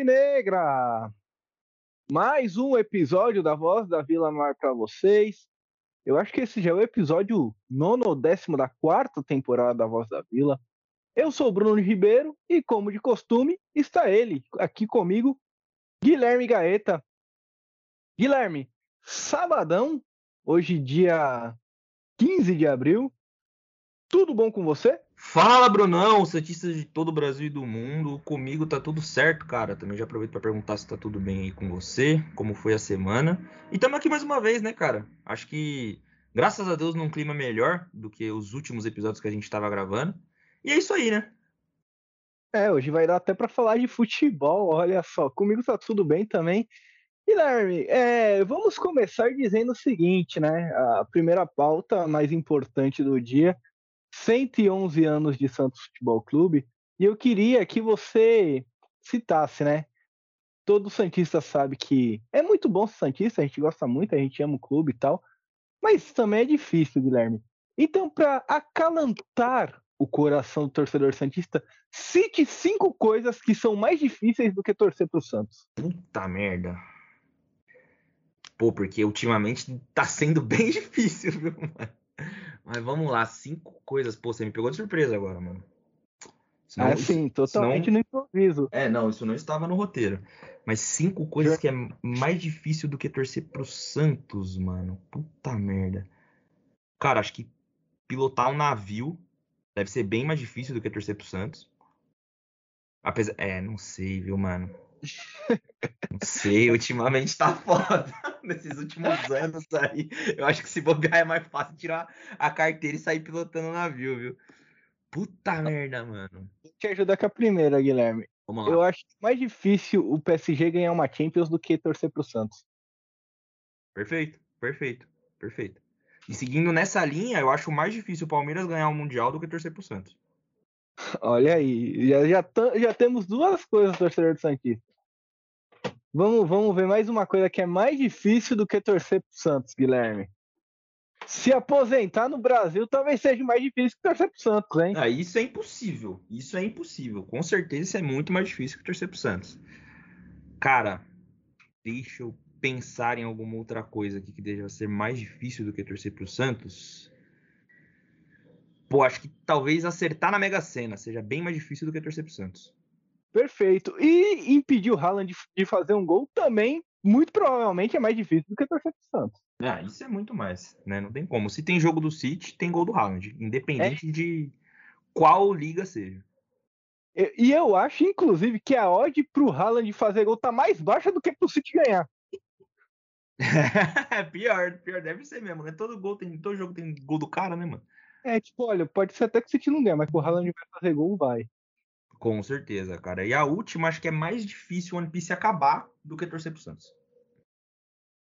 alvinegra! Mais um episódio da Voz da Vila no ar para vocês. Eu acho que esse já é o episódio nono ou décimo da quarta temporada da Voz da Vila. Eu sou o Bruno Ribeiro e, como de costume, está ele aqui comigo, Guilherme Gaeta. Guilherme, sabadão, hoje dia 15 de abril. Tudo bom com você? Fala, Brunão, Santistas de todo o Brasil e do mundo. Comigo tá tudo certo, cara. Também já aproveito para perguntar se tá tudo bem aí com você, como foi a semana. E estamos aqui mais uma vez, né, cara? Acho que, graças a Deus, num clima melhor do que os últimos episódios que a gente estava gravando. E é isso aí, né? É, hoje vai dar até para falar de futebol, olha só. Comigo tá tudo bem também. Guilherme, é, vamos começar dizendo o seguinte, né? A primeira pauta mais importante do dia 111 anos de Santos Futebol Clube, e eu queria que você citasse, né? Todo Santista sabe que é muito bom ser Santista, a gente gosta muito, a gente ama o clube e tal, mas também é difícil, Guilherme. Então, para acalantar o coração do torcedor Santista, cite cinco coisas que são mais difíceis do que torcer pro Santos. Puta merda. Pô, porque ultimamente tá sendo bem difícil, viu, mano? Mas vamos lá, cinco coisas. Pô, você me pegou de surpresa agora, mano. Senão, ah, sim, totalmente senão... no improviso. É, não, isso não estava no roteiro. Mas cinco coisas que é mais difícil do que torcer pro Santos, mano. Puta merda. Cara, acho que pilotar um navio deve ser bem mais difícil do que torcer pro Santos. Apesar. É, não sei, viu, mano. Não sei, ultimamente tá foda. Nesses últimos anos aí, eu acho que se bobear é mais fácil tirar a carteira e sair pilotando o navio, viu? Puta merda, mano. Vou te ajudar com a primeira, Guilherme. Vamos lá. Eu acho mais difícil o PSG ganhar uma Champions do que torcer pro Santos. Perfeito, perfeito, perfeito. E seguindo nessa linha, eu acho mais difícil o Palmeiras ganhar o um Mundial do que torcer pro Santos. Olha aí, já, já, já temos duas coisas torcedor do Santista. Vamos, vamos ver mais uma coisa que é mais difícil do que torcer pro Santos, Guilherme. Se aposentar no Brasil talvez seja mais difícil que torcer pro Santos, hein? Ah, isso é impossível. Isso é impossível. Com certeza isso é muito mais difícil que torcer pro Santos. Cara, deixa eu pensar em alguma outra coisa aqui que deva ser mais difícil do que torcer pro Santos. Pô, acho que talvez acertar na Mega Sena seja bem mais difícil do que torcer pro Santos. Perfeito. E impedir o Haaland de fazer um gol também, muito provavelmente, é mais difícil do que torcer pro Santos. Ah, isso é muito mais, né? Não tem como. Se tem jogo do City, tem gol do Haaland, independente é. de qual liga seja. E eu acho, inclusive, que a odd pro Haaland fazer gol tá mais baixa do que pro City ganhar. pior, pior, deve ser mesmo, né? Todo gol tem, todo jogo tem gol do cara, né, mano? É, tipo, olha, pode ser até que o City não ganha, mas o Haaland vai fazer gol, vai. Com certeza, cara. E a última, acho que é mais difícil o One Piece acabar do que torcer pro Santos.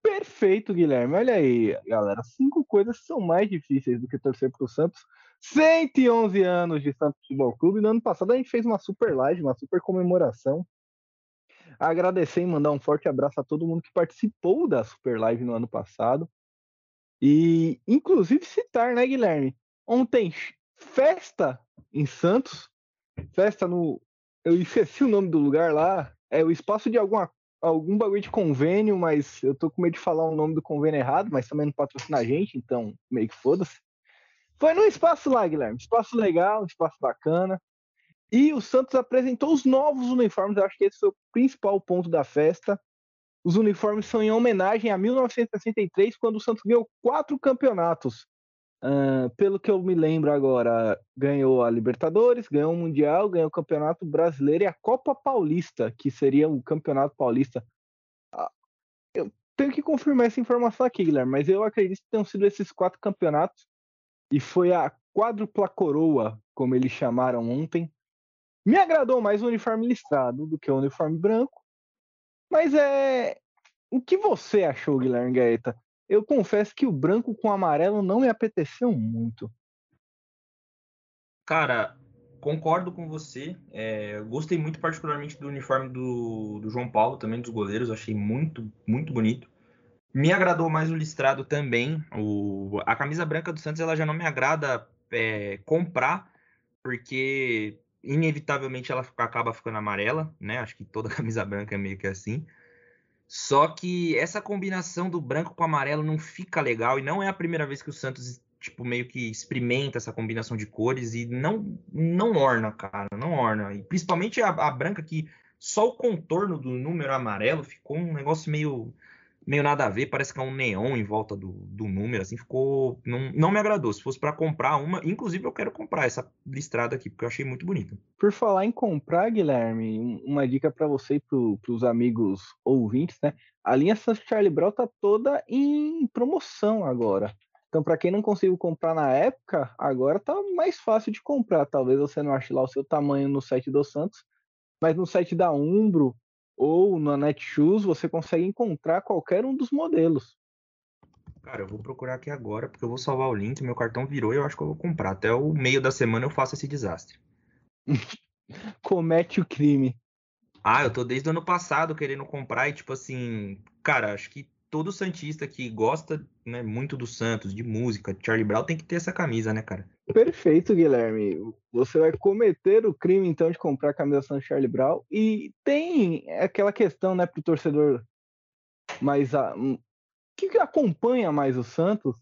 Perfeito, Guilherme. Olha aí, galera. Cinco coisas são mais difíceis do que torcer pro Santos. 111 anos de Santos Futebol Clube. No ano passado a gente fez uma super live, uma super comemoração. Agradecer e mandar um forte abraço a todo mundo que participou da super live no ano passado. E, inclusive, citar, né, Guilherme? Ontem, festa em Santos. Festa no. Eu esqueci o nome do lugar lá. É o espaço de alguma, algum bagulho de convênio, mas eu tô com medo de falar o nome do convênio errado, mas também não patrocina a gente, então meio que foda-se. Foi no espaço lá, Guilherme. Espaço legal, espaço bacana. E o Santos apresentou os novos uniformes. Eu acho que esse foi o principal ponto da festa. Os uniformes são em homenagem a 1963, quando o Santos ganhou quatro campeonatos. Uh, pelo que eu me lembro agora, ganhou a Libertadores, ganhou o Mundial, ganhou o Campeonato Brasileiro e a Copa Paulista, que seria o Campeonato Paulista. Uh, eu tenho que confirmar essa informação aqui, Guilherme, mas eu acredito que tenham sido esses quatro campeonatos e foi a quádrupla coroa, como eles chamaram ontem. Me agradou mais o uniforme listrado do que o uniforme branco, mas é. O que você achou, Guilherme Gaeta? Eu confesso que o branco com amarelo não me apeteceu muito. Cara, concordo com você. É, gostei muito particularmente do uniforme do, do, João Paulo, também dos goleiros. Achei muito, muito bonito. Me agradou mais o listrado também. O, a camisa branca do Santos ela já não me agrada é, comprar, porque inevitavelmente ela acaba ficando amarela, né? Acho que toda camisa branca é meio que assim. Só que essa combinação do branco com amarelo não fica legal e não é a primeira vez que o Santos tipo meio que experimenta essa combinação de cores e não não orna, cara, não orna. E principalmente a, a branca que só o contorno do número amarelo ficou um negócio meio meio nada a ver, parece que é um neon em volta do, do número, assim, ficou. Não, não me agradou. Se fosse para comprar uma, inclusive eu quero comprar essa listrada aqui, porque eu achei muito bonita. Por falar em comprar, Guilherme, uma dica para você e para os amigos ouvintes, né? A linha Santos Charlie Brown tá toda em promoção agora. Então, para quem não conseguiu comprar na época, agora tá mais fácil de comprar. Talvez você não ache lá o seu tamanho no site do Santos, mas no site da Umbro ou na Netshoes você consegue encontrar qualquer um dos modelos. Cara, eu vou procurar aqui agora, porque eu vou salvar o link, meu cartão virou e eu acho que eu vou comprar. Até o meio da semana eu faço esse desastre. Comete o crime. Ah, eu tô desde o ano passado querendo comprar e, tipo assim, cara, acho que todo Santista que gosta né, muito do Santos, de música, Charlie Brown, tem que ter essa camisa, né, cara? Perfeito, Guilherme. Você vai cometer o crime, então, de comprar a camisa Santos Charlie Brown. E tem aquela questão, né, pro torcedor mais a, que acompanha mais o Santos,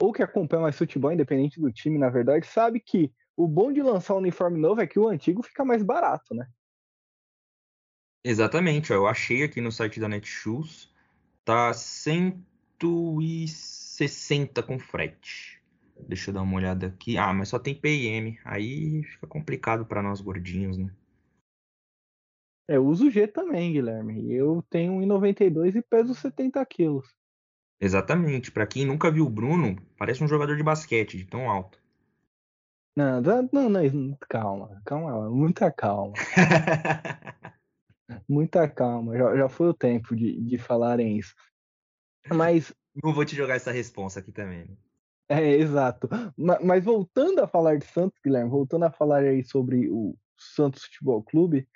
ou que acompanha mais futebol, independente do time, na verdade, sabe que o bom de lançar um uniforme novo é que o antigo fica mais barato, né? Exatamente, ó, eu achei aqui no site da Netshoes Tá 160 com frete. Deixa eu dar uma olhada aqui. Ah, mas só tem PM. Aí fica complicado para nós gordinhos, né? É, eu uso G também, Guilherme. Eu tenho 1,92 e peso 70 quilos. Exatamente. Para quem nunca viu o Bruno, parece um jogador de basquete, de tão alto. Não, não, não, calma, calma, muita calma. muita calma, já, já foi o tempo de, de falarem isso. Mas. Não vou te jogar essa resposta aqui também. Né? É, exato. Mas, mas, voltando a falar de Santos, Guilherme, voltando a falar aí sobre o Santos Futebol Clube, o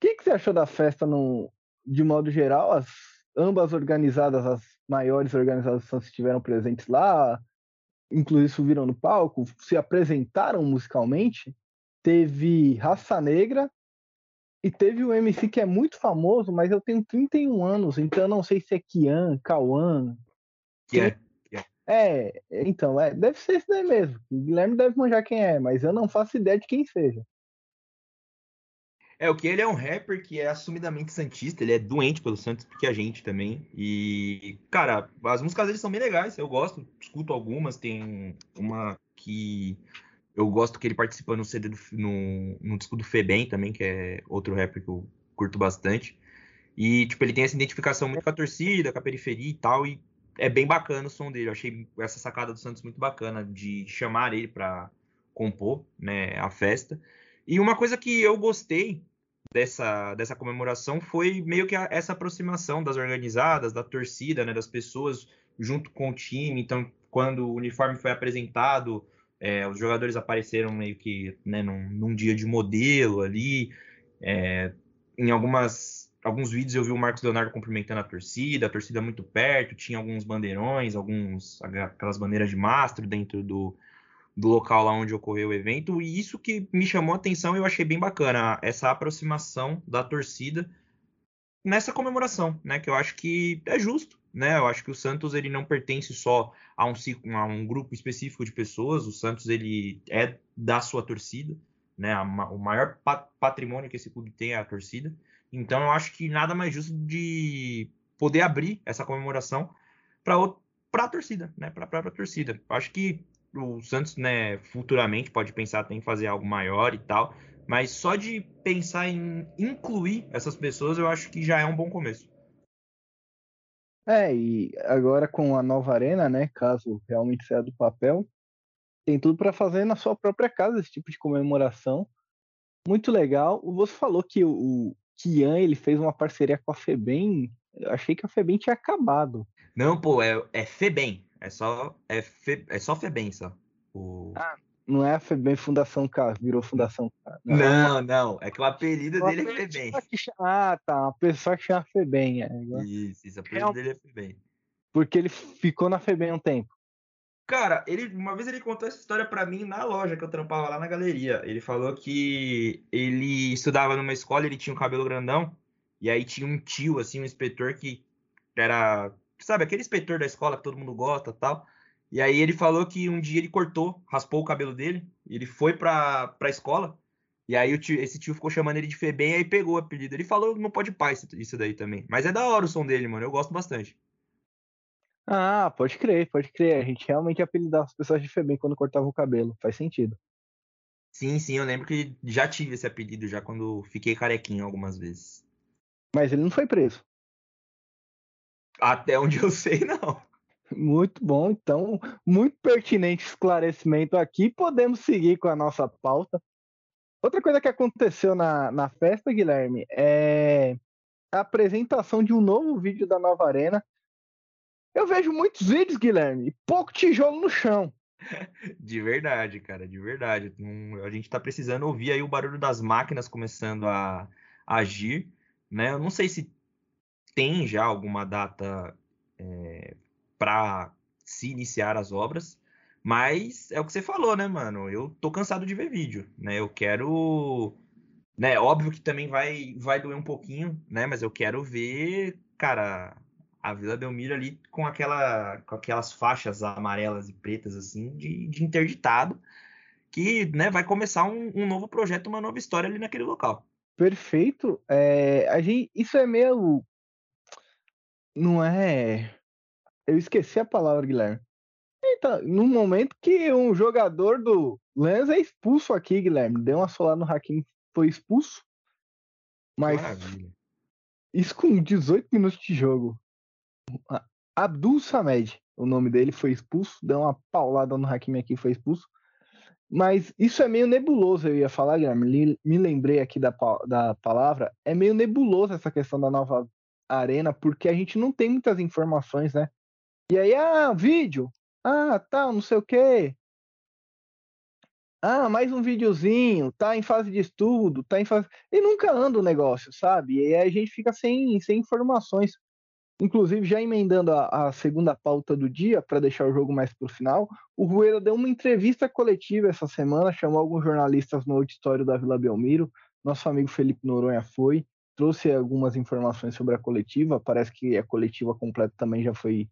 que, que você achou da festa no, de modo geral? As, ambas organizadas, as maiores organizadas do Santos estiveram presentes lá, inclusive subiram no palco, se apresentaram musicalmente. Teve Raça Negra, e teve um MC que é muito famoso, mas eu tenho 31 anos, então eu não sei se é Kian, Cauã. Que é. É, então, é, deve ser esse daí mesmo. O Guilherme deve manjar quem é, mas eu não faço ideia de quem seja. É, o que ele é um rapper que é assumidamente santista, ele é doente pelo Santos, porque a gente também. E, cara, as músicas dele são bem legais, eu gosto, escuto algumas, tem uma que eu gosto que ele participa no CD do, no, no disco do Febem também, que é outro rapper que eu curto bastante. E, tipo, ele tem essa identificação muito com a torcida, com a periferia e tal, e é bem bacana o som dele. Eu achei essa sacada do Santos muito bacana de chamar ele para compor, né, a festa. E uma coisa que eu gostei dessa, dessa comemoração foi meio que a, essa aproximação das organizadas, da torcida, né, das pessoas junto com o time. Então, quando o uniforme foi apresentado, é, os jogadores apareceram meio que né, num, num, dia de modelo ali. É, em algumas, alguns vídeos eu vi o Marcos Leonardo cumprimentando a torcida, a torcida muito perto, tinha alguns bandeirões, alguns aquelas bandeiras de mastro dentro do, do local lá onde ocorreu o evento. E isso que me chamou a atenção e eu achei bem bacana, essa aproximação da torcida nessa comemoração, né? Que eu acho que é justo, né? Eu acho que o Santos ele não pertence só a um, a um grupo específico de pessoas. O Santos ele é da sua torcida, né? o maior patrimônio que esse clube tem é a torcida. Então eu acho que nada mais justo de poder abrir essa comemoração para para a torcida, né? Para a própria torcida. Eu acho que o Santos, né, futuramente pode pensar em fazer algo maior e tal, mas só de pensar em incluir essas pessoas, eu acho que já é um bom começo. É, e agora com a nova arena, né, caso realmente saia do papel, tem tudo para fazer na sua própria casa esse tipo de comemoração. Muito legal. Você falou que o Kian ele fez uma parceria com a Febem. Eu achei que a Febem tinha acabado. Não, pô, é, é Febem. É só é, Fe, é só Febem só. O... Ah, não é a FEBEM Fundação K, virou Fundação K. Não, não, não, é que o apelido dele é FEBEM. Ah, tá, a pessoa que chama FEBEM. É. Isso, isso, o apelido Real... dele é FEBEM. Porque ele ficou na FEBEM um tempo. Cara, ele uma vez ele contou essa história para mim na loja que eu trampava lá na galeria. Ele falou que ele estudava numa escola, ele tinha um cabelo grandão, e aí tinha um tio, assim, um inspetor que era, sabe, aquele inspetor da escola que todo mundo gosta tal. E aí ele falou que um dia ele cortou, raspou o cabelo dele, ele foi pra, pra escola, e aí tio, esse tio ficou chamando ele de Febem, aí pegou o apelido. Ele falou não pode pai isso daí também. Mas é da hora o som dele, mano, eu gosto bastante. Ah, pode crer, pode crer. A gente realmente apelidava as pessoas de Febem quando cortava o cabelo. Faz sentido. Sim, sim, eu lembro que já tive esse apelido já quando fiquei carequinho algumas vezes. Mas ele não foi preso. Até onde eu sei, não. Muito bom, então, muito pertinente esclarecimento aqui. Podemos seguir com a nossa pauta. Outra coisa que aconteceu na, na festa, Guilherme, é a apresentação de um novo vídeo da nova arena eu vejo muitos vídeos, Guilherme, e pouco tijolo no chão. De verdade, cara, de verdade. A gente tá precisando ouvir aí o barulho das máquinas começando a, agir, né? Eu não sei se tem já alguma data é, para se iniciar as obras, mas é o que você falou, né, mano? Eu tô cansado de ver vídeo, né? Eu quero, né? Óbvio que também vai vai doer um pouquinho, né? Mas eu quero ver, cara, a Vila Belmiro ali com, aquela, com aquelas faixas amarelas e pretas assim de, de interditado, que né, vai começar um, um, novo projeto, uma nova história ali naquele local. Perfeito. É, a gente, isso é meio. Não é. Eu esqueci a palavra, Guilherme. Então, no momento que um jogador do Lens é expulso aqui, Guilherme, deu uma solada no Hakim, foi expulso. Mas Maravilha. isso com 18 minutos de jogo. Abdul Samed, o nome dele, foi expulso, deu uma paulada no Hakimi aqui, foi expulso. Mas isso é meio nebuloso, eu ia falar, Guilherme, me lembrei aqui da, da palavra, é meio nebuloso essa questão da nova arena, porque a gente não tem muitas informações, né? E aí, ah, vídeo, ah, tá, não sei o quê. Ah, mais um videozinho, tá em fase de estudo, tá em fase. E nunca anda o negócio, sabe? E aí a gente fica sem, sem informações. Inclusive, já emendando a, a segunda pauta do dia, para deixar o jogo mais para o final, o Rueda deu uma entrevista coletiva essa semana, chamou alguns jornalistas no auditório da Vila Belmiro. Nosso amigo Felipe Noronha foi, trouxe algumas informações sobre a coletiva. Parece que a coletiva completa também já foi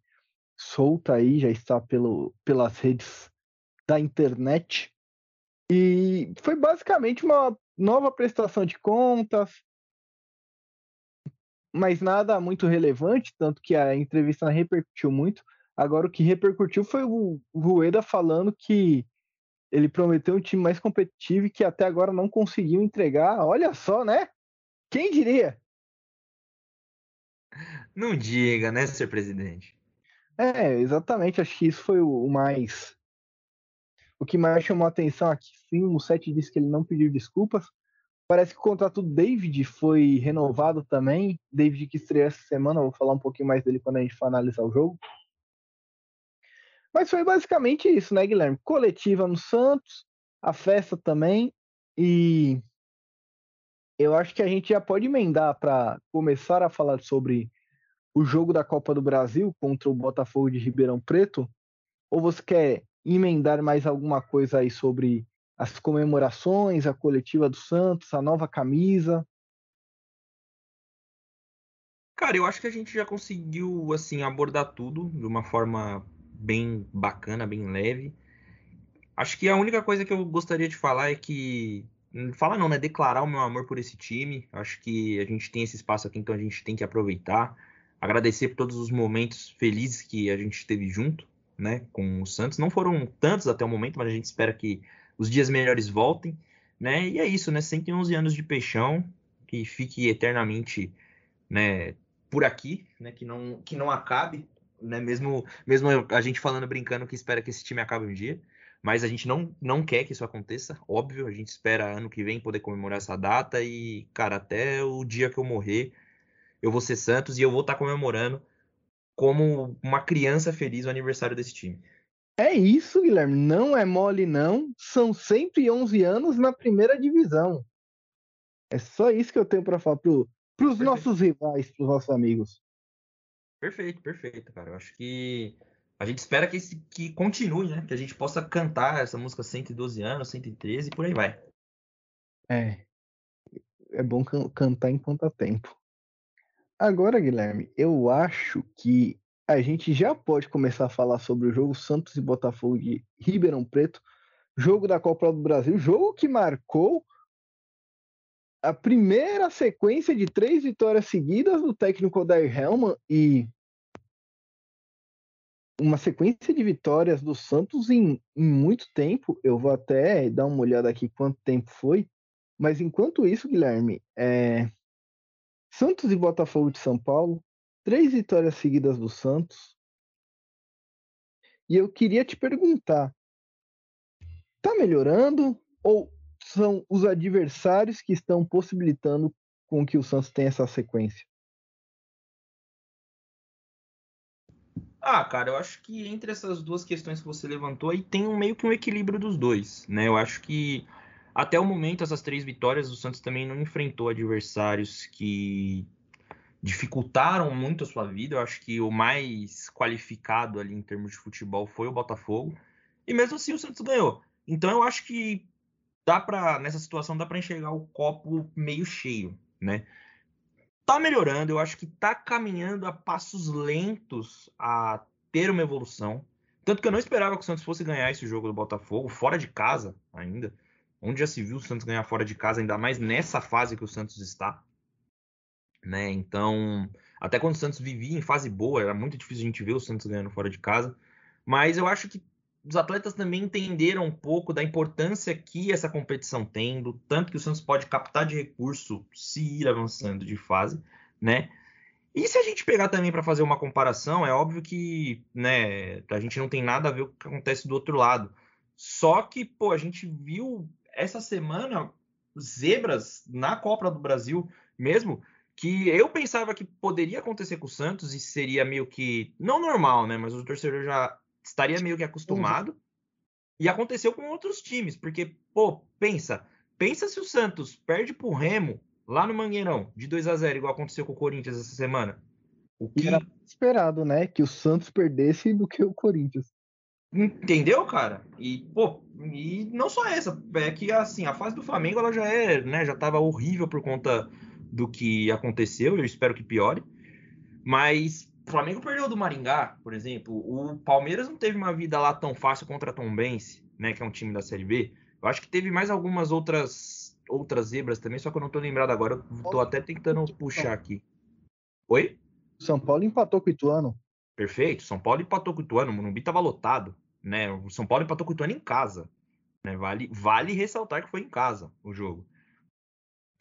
solta aí, já está pelo, pelas redes da internet. E foi basicamente uma nova prestação de contas, mas nada muito relevante, tanto que a entrevista repercutiu muito. Agora, o que repercutiu foi o Rueda falando que ele prometeu um time mais competitivo e que até agora não conseguiu entregar. Olha só, né? Quem diria? Não diga, né, senhor presidente? É, exatamente. Acho que isso foi o mais. O que mais chamou a atenção aqui. Sim, o Sete disse que ele não pediu desculpas, Parece que o contrato do David foi renovado também. David que estreou essa semana, vou falar um pouquinho mais dele quando a gente for analisar o jogo. Mas foi basicamente isso, né, Guilherme? Coletiva no Santos, a festa também. E eu acho que a gente já pode emendar para começar a falar sobre o jogo da Copa do Brasil contra o Botafogo de Ribeirão Preto. Ou você quer emendar mais alguma coisa aí sobre as comemorações, a coletiva do Santos, a nova camisa? Cara, eu acho que a gente já conseguiu assim abordar tudo de uma forma bem bacana, bem leve. Acho que a única coisa que eu gostaria de falar é que falar não, né? Declarar o meu amor por esse time. Acho que a gente tem esse espaço aqui, então a gente tem que aproveitar. Agradecer por todos os momentos felizes que a gente teve junto, né? Com o Santos. Não foram tantos até o momento, mas a gente espera que os dias melhores voltem, né? E é isso, né? 111 anos de peixão, que fique eternamente, né, por aqui, né, que não que não acabe, né? Mesmo mesmo a gente falando brincando que espera que esse time acabe um dia, mas a gente não não quer que isso aconteça, óbvio, a gente espera ano que vem poder comemorar essa data e, cara, até o dia que eu morrer, eu vou ser Santos e eu vou estar comemorando como uma criança feliz o aniversário desse time. É isso, Guilherme. Não é mole, não. São 111 anos na primeira divisão. É só isso que eu tenho para falar para os nossos rivais, para os nossos amigos. Perfeito, perfeito, cara. Eu acho que A gente espera que, esse, que continue, né? Que a gente possa cantar essa música 112 anos, 113 e por aí vai. É. É bom can cantar enquanto há tempo. Agora, Guilherme, eu acho que a gente já pode começar a falar sobre o jogo Santos e Botafogo de Ribeirão Preto, jogo da Copa do Brasil, jogo que marcou a primeira sequência de três vitórias seguidas do técnico Odair Helman e uma sequência de vitórias do Santos em, em, muito tempo. Eu vou até dar uma olhada aqui quanto tempo foi. Mas enquanto isso, Guilherme, é... Santos e Botafogo de São Paulo, três vitórias seguidas do Santos. E eu queria te perguntar: tá melhorando ou são os adversários que estão possibilitando com que o Santos tenha essa sequência? Ah, cara, eu acho que entre essas duas questões que você levantou aí tem um, meio que um equilíbrio dos dois, né? Eu acho que até o momento essas três vitórias o Santos também não enfrentou adversários que dificultaram muito a sua vida. Eu acho que o mais qualificado ali em termos de futebol foi o Botafogo. E mesmo assim o Santos ganhou. Então eu acho que dá para nessa situação dá para enxergar o copo meio cheio, né? tá melhorando, eu acho que tá caminhando a passos lentos a ter uma evolução. Tanto que eu não esperava que o Santos fosse ganhar esse jogo do Botafogo, fora de casa ainda. Onde já se viu o Santos ganhar fora de casa, ainda mais nessa fase que o Santos está. Né? Então, até quando o Santos vivia em fase boa, era muito difícil a gente ver o Santos ganhando fora de casa. Mas eu acho que os atletas também entenderam um pouco da importância que essa competição tem, do tanto que o Santos pode captar de recurso se ir avançando de fase, né? E se a gente pegar também para fazer uma comparação, é óbvio que, né, a gente não tem nada a ver com o que acontece do outro lado. Só que, pô, a gente viu essa semana zebras na Copa do Brasil mesmo, que eu pensava que poderia acontecer com o Santos e seria meio que não normal, né, mas o torcedor já estaria meio que acostumado. Uhum. E aconteceu com outros times, porque, pô, pensa, pensa se o Santos perde pro Remo lá no Mangueirão, de 2 a 0 igual aconteceu com o Corinthians essa semana. O que era esperado, né, que o Santos perdesse do que o Corinthians. Entendeu, cara? E, pô, e não só essa, é que assim, a fase do Flamengo ela já é, né, já tava horrível por conta do que aconteceu, eu espero que piore. Mas o Flamengo perdeu do Maringá, por exemplo. O Palmeiras não teve uma vida lá tão fácil contra a Tombense, né, que é um time da Série B. Eu acho que teve mais algumas outras outras zebras também, só que eu não tô lembrado agora. Eu tô até tentando puxar aqui. Oi? São Paulo empatou com o Ituano. Perfeito. São Paulo empatou com o Ituano. O Morumbi tava lotado, né? O São Paulo empatou com o Ituano em casa. Né? Vale, vale ressaltar que foi em casa o jogo.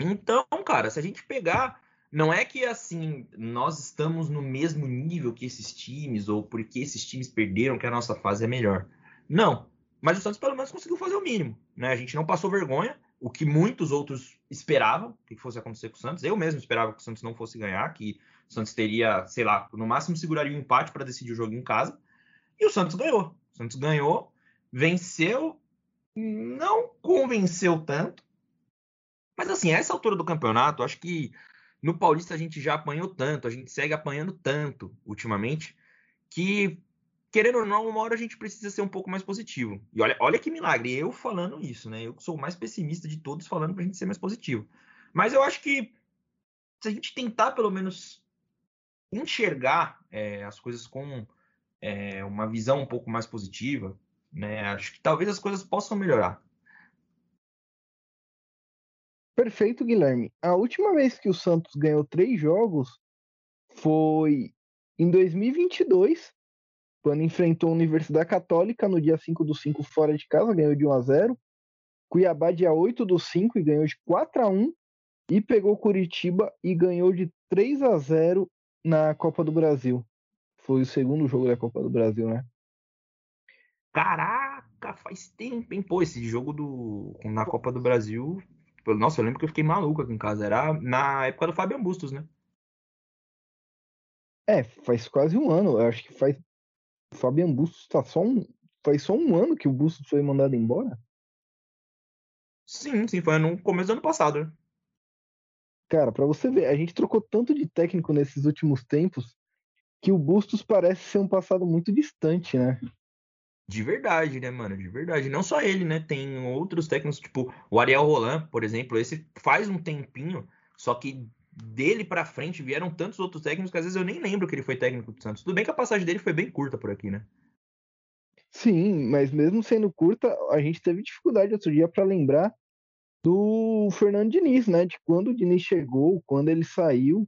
Então, cara, se a gente pegar não é que assim nós estamos no mesmo nível que esses times ou porque esses times perderam que a nossa fase é melhor. Não, mas o Santos pelo menos conseguiu fazer o mínimo, né? A gente não passou vergonha, o que muitos outros esperavam que fosse acontecer com o Santos. Eu mesmo esperava que o Santos não fosse ganhar, que o Santos teria, sei lá, no máximo seguraria o um empate para decidir o jogo em casa. E o Santos ganhou. Santos ganhou, venceu, não convenceu tanto. Mas assim, a essa altura do campeonato, acho que no Paulista a gente já apanhou tanto, a gente segue apanhando tanto ultimamente, que, querendo ou não, uma hora a gente precisa ser um pouco mais positivo. E olha, olha que milagre, eu falando isso, né? Eu sou o mais pessimista de todos falando pra gente ser mais positivo. Mas eu acho que se a gente tentar pelo menos enxergar é, as coisas com é, uma visão um pouco mais positiva, né? Acho que talvez as coisas possam melhorar. Perfeito, Guilherme. A última vez que o Santos ganhou três jogos foi em 2022, quando enfrentou a Universidade Católica no dia 5 do 5 fora de casa, ganhou de 1 a 0. Cuiabá dia 8 do 5 e ganhou de 4 a 1 e pegou Curitiba e ganhou de 3 a 0 na Copa do Brasil. Foi o segundo jogo da Copa do Brasil, né? Caraca, faz tempo, hein? Pô, esse jogo do na Copa do Brasil nossa, eu lembro que eu fiquei maluco aqui em casa. Era na época do Fabian Bustos, né? É, faz quase um ano. Eu acho que faz. O Fabian Bustos tá só um. Faz só um ano que o Bustos foi mandado embora? Sim, sim, foi no começo do ano passado, né? Cara, pra você ver, a gente trocou tanto de técnico nesses últimos tempos que o Bustos parece ser um passado muito distante, né? De verdade, né, mano? De verdade. Não só ele, né? Tem outros técnicos, tipo o Ariel Roland, por exemplo. Esse faz um tempinho, só que dele para frente vieram tantos outros técnicos que às vezes eu nem lembro que ele foi técnico do Santos. Tudo bem que a passagem dele foi bem curta por aqui, né? Sim, mas mesmo sendo curta, a gente teve dificuldade outro dia para lembrar do Fernando Diniz, né? De quando o Diniz chegou, quando ele saiu.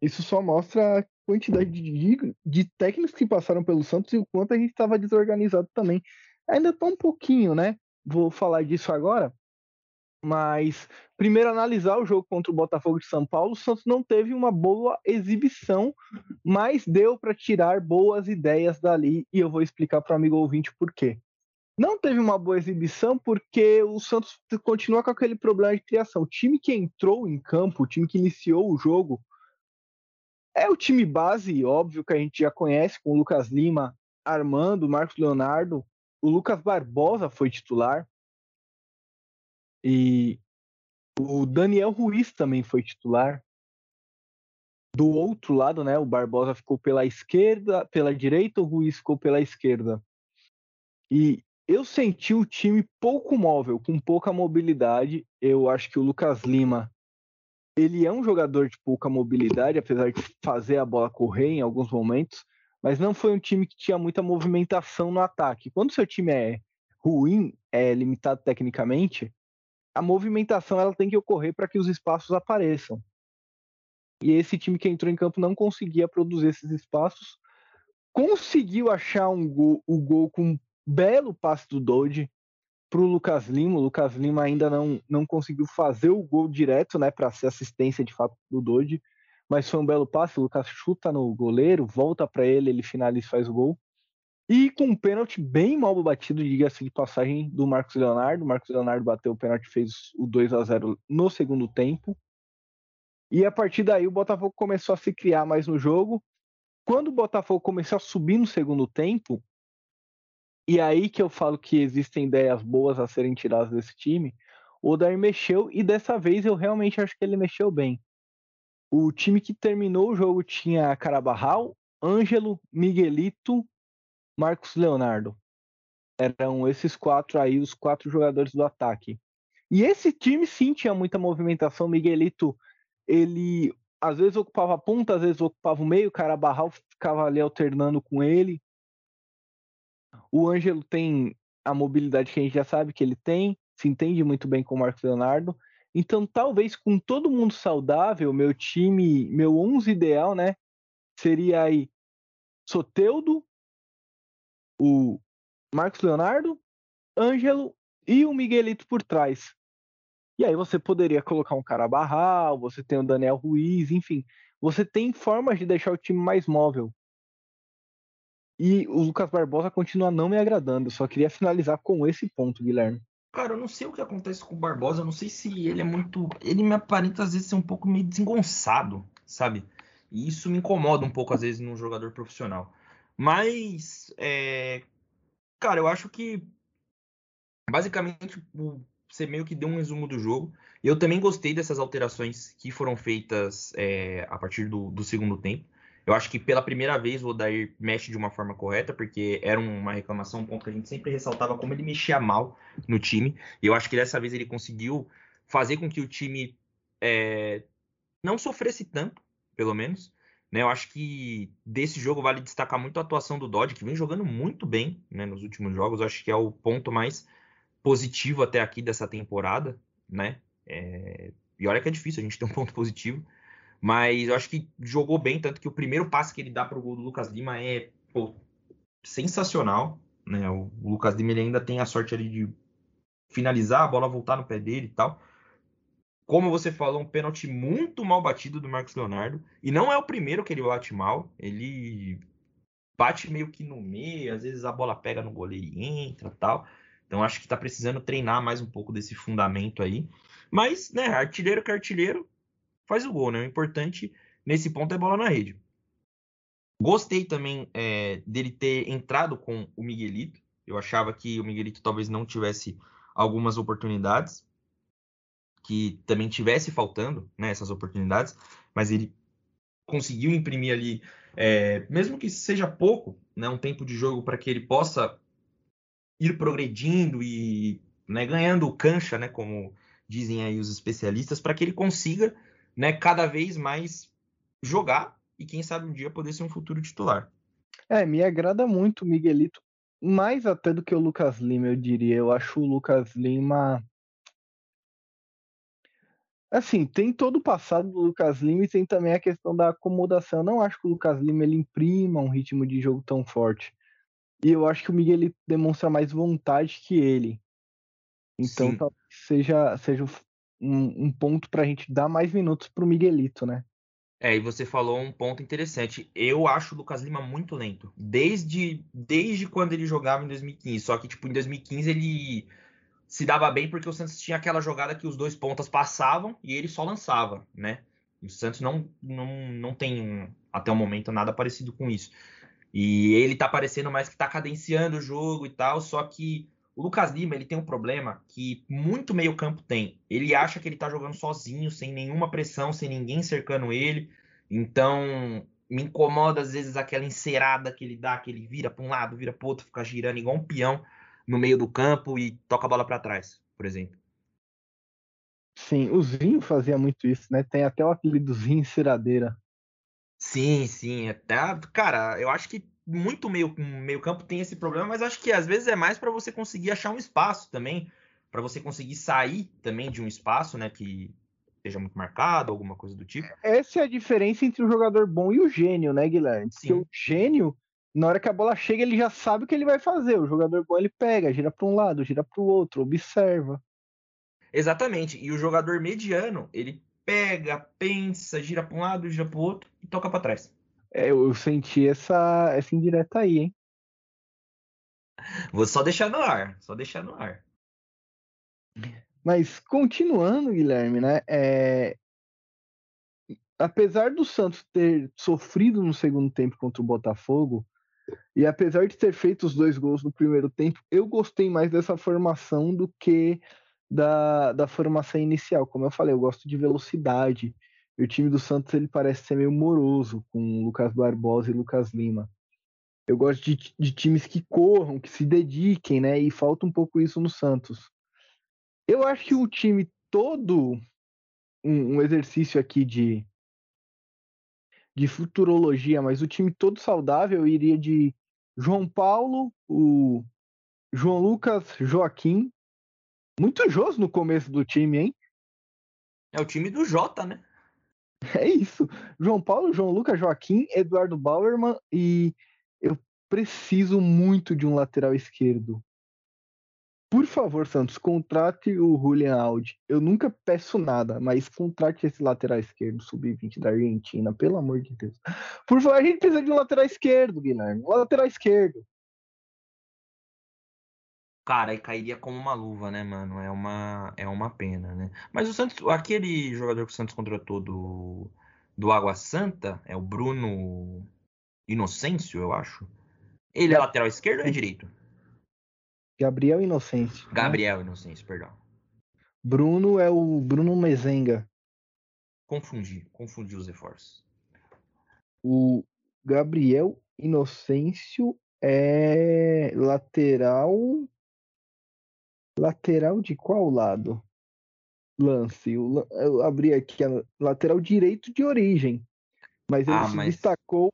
Isso só mostra quantidade de, de técnicos que passaram pelo Santos e o quanto a gente estava desorganizado também. Ainda tá um pouquinho, né? Vou falar disso agora. Mas primeiro analisar o jogo contra o Botafogo de São Paulo, o Santos não teve uma boa exibição, mas deu para tirar boas ideias dali e eu vou explicar para o amigo ouvinte por quê. Não teve uma boa exibição porque o Santos continua com aquele problema de criação. O time que entrou em campo, o time que iniciou o jogo, é o time base, óbvio que a gente já conhece, com o Lucas Lima, Armando, Marcos Leonardo. O Lucas Barbosa foi titular. E o Daniel Ruiz também foi titular. Do outro lado, né, o Barbosa ficou pela esquerda, pela direita, o Ruiz ficou pela esquerda. E eu senti o time pouco móvel, com pouca mobilidade. Eu acho que o Lucas Lima, ele é um jogador de pouca mobilidade, apesar de fazer a bola correr em alguns momentos, mas não foi um time que tinha muita movimentação no ataque. Quando seu time é ruim, é limitado tecnicamente, a movimentação ela tem que ocorrer para que os espaços apareçam. E esse time que entrou em campo não conseguia produzir esses espaços. Conseguiu achar um gol, o gol com um belo passe do Dodge para o Lucas Lima. O Lucas Lima ainda não, não conseguiu fazer o gol direto, né, para ser assistência de fato do Dodge, mas foi um belo passe. O Lucas chuta no goleiro, volta para ele, ele finaliza e faz o gol. E com um pênalti bem mal batido, diga-se de passagem, do Marcos Leonardo. O Marcos Leonardo bateu o pênalti, fez o 2 a 0 no segundo tempo. E a partir daí o Botafogo começou a se criar mais no jogo. Quando o Botafogo começou a subir no segundo tempo, e aí que eu falo que existem ideias boas a serem tiradas desse time, o Odair mexeu e dessa vez eu realmente acho que ele mexeu bem. O time que terminou o jogo tinha Carabarral, Ângelo, Miguelito, Marcos Leonardo. Eram esses quatro aí, os quatro jogadores do ataque. E esse time sim tinha muita movimentação. Miguelito, ele às vezes ocupava a ponta, às vezes ocupava o meio, o cara Barral ficava ali alternando com ele. O Ângelo tem a mobilidade que a gente já sabe que ele tem, se entende muito bem com o Marcos Leonardo. Então, talvez com todo mundo saudável, meu time, meu 11 ideal, né, seria aí Soteudo, o Marcos Leonardo, Ângelo e o Miguelito por trás. E aí você poderia colocar um cara Barral, você tem o Daniel Ruiz, enfim. Você tem formas de deixar o time mais móvel. E o Lucas Barbosa continua não me agradando. Só queria finalizar com esse ponto, Guilherme. Cara, eu não sei o que acontece com o Barbosa. Eu não sei se ele é muito. Ele me aparenta às vezes ser um pouco meio desengonçado, sabe? E isso me incomoda um pouco às vezes num jogador profissional. Mas, é, cara, eu acho que basicamente você meio que deu um resumo do jogo. Eu também gostei dessas alterações que foram feitas é, a partir do, do, segundo tempo. Eu acho que pela primeira vez o Odair mexe de uma forma correta, porque era uma reclamação, um ponto que a gente sempre ressaltava como ele mexia mal no time. E eu acho que dessa vez ele conseguiu fazer com que o time é, não sofresse tanto, pelo menos. Né, eu acho que desse jogo vale destacar muito a atuação do Dodge, que vem jogando muito bem né, nos últimos jogos. Eu acho que é o ponto mais positivo até aqui dessa temporada. Né? É... E olha que é difícil a gente ter um ponto positivo. Mas eu acho que jogou bem, tanto que o primeiro passe que ele dá para o gol do Lucas Lima é pô, sensacional. Né? O Lucas Lima ainda tem a sorte ali de finalizar, a bola voltar no pé dele e tal como você falou, um pênalti muito mal batido do Marcos Leonardo. E não é o primeiro que ele bate mal. Ele bate meio que no meio, às vezes a bola pega no goleiro e entra tal. Então acho que tá precisando treinar mais um pouco desse fundamento aí. Mas, né, artilheiro que artilheiro faz o gol, né? O importante nesse ponto é bola na rede. Gostei também é, dele ter entrado com o Miguelito. Eu achava que o Miguelito talvez não tivesse algumas oportunidades que também tivesse faltando né, essas oportunidades, mas ele conseguiu imprimir ali, é, mesmo que seja pouco, né, um tempo de jogo para que ele possa ir progredindo e né, ganhando cancha, né, como dizem aí os especialistas, para que ele consiga né, cada vez mais jogar e quem sabe um dia poder ser um futuro titular. É, me agrada muito o Miguelito, mais até do que o Lucas Lima, eu diria. Eu acho o Lucas Lima Assim, tem todo o passado do Lucas Lima e tem também a questão da acomodação. Eu não acho que o Lucas Lima ele imprima um ritmo de jogo tão forte. E eu acho que o Miguel ele demonstra mais vontade que ele. Então talvez seja, seja um, um ponto para a gente dar mais minutos para o Miguelito, né? É, e você falou um ponto interessante. Eu acho o Lucas Lima muito lento. Desde, desde quando ele jogava em 2015. Só que, tipo, em 2015 ele se dava bem porque o Santos tinha aquela jogada que os dois pontas passavam e ele só lançava, né? O Santos não, não, não tem, até o momento, nada parecido com isso. E ele tá parecendo mais que tá cadenciando o jogo e tal, só que o Lucas Lima, ele tem um problema que muito meio campo tem. Ele acha que ele tá jogando sozinho, sem nenhuma pressão, sem ninguém cercando ele. Então, me incomoda às vezes aquela encerada que ele dá, que ele vira para um lado, vira para outro, fica girando igual um peão no meio do campo e toca a bola para trás, por exemplo. Sim, o Zinho fazia muito isso, né? Tem até o apelido Zinho Enceradeira. Sim, sim. Até, cara, eu acho que muito meio, meio campo tem esse problema, mas acho que às vezes é mais para você conseguir achar um espaço também, para você conseguir sair também de um espaço, né, que esteja muito marcado, alguma coisa do tipo. Essa é a diferença entre o jogador bom e o gênio, né, Guilherme? Sim. Porque o gênio, na hora que a bola chega, ele já sabe o que ele vai fazer. O jogador bom, ele pega, gira para um lado, gira para o outro, observa. Exatamente. E o jogador mediano, ele pega, pensa, gira para um lado, gira para o outro e toca para trás. É, eu senti essa, essa indireta aí, hein? Vou só deixar no ar, só deixar no ar. Mas continuando, Guilherme, né? É... Apesar do Santos ter sofrido no segundo tempo contra o Botafogo, e apesar de ter feito os dois gols no primeiro tempo, eu gostei mais dessa formação do que da, da formação inicial. Como eu falei, eu gosto de velocidade. E o time do Santos ele parece ser meio moroso com Lucas Barbosa e Lucas Lima. Eu gosto de, de times que corram, que se dediquem, né? E falta um pouco isso no Santos. Eu acho que o time todo, um, um exercício aqui de, de futurologia, mas o time todo saudável iria de João Paulo, o João Lucas, Joaquim, muito Jôs no começo do time, hein? É o time do Jota, né? É isso. João Paulo, João Lucas, Joaquim, Eduardo Bauerman e eu preciso muito de um lateral esquerdo. Por favor, Santos, contrate o Julian Aldi. Eu nunca peço nada, mas contrate esse lateral esquerdo, sub-20 da Argentina, pelo amor de Deus. Por favor, a gente precisa de um lateral esquerdo, Guilherme. Um lateral esquerdo. Cara, aí cairia como uma luva, né, mano? É uma, é uma pena, né? Mas o Santos, aquele jogador que o Santos contratou do, do Água Santa, é o Bruno Inocêncio, eu acho. Ele é lateral esquerdo ou é direito? Gabriel Inocêncio. Né? Gabriel né? Inocêncio, perdão. Bruno é o Bruno Mezenga. Confundi, confundi os esforços. O Gabriel Inocêncio é lateral Lateral de qual lado? Lance. Eu abri aqui a lateral direito de origem. Mas ele ah, se mas... destacou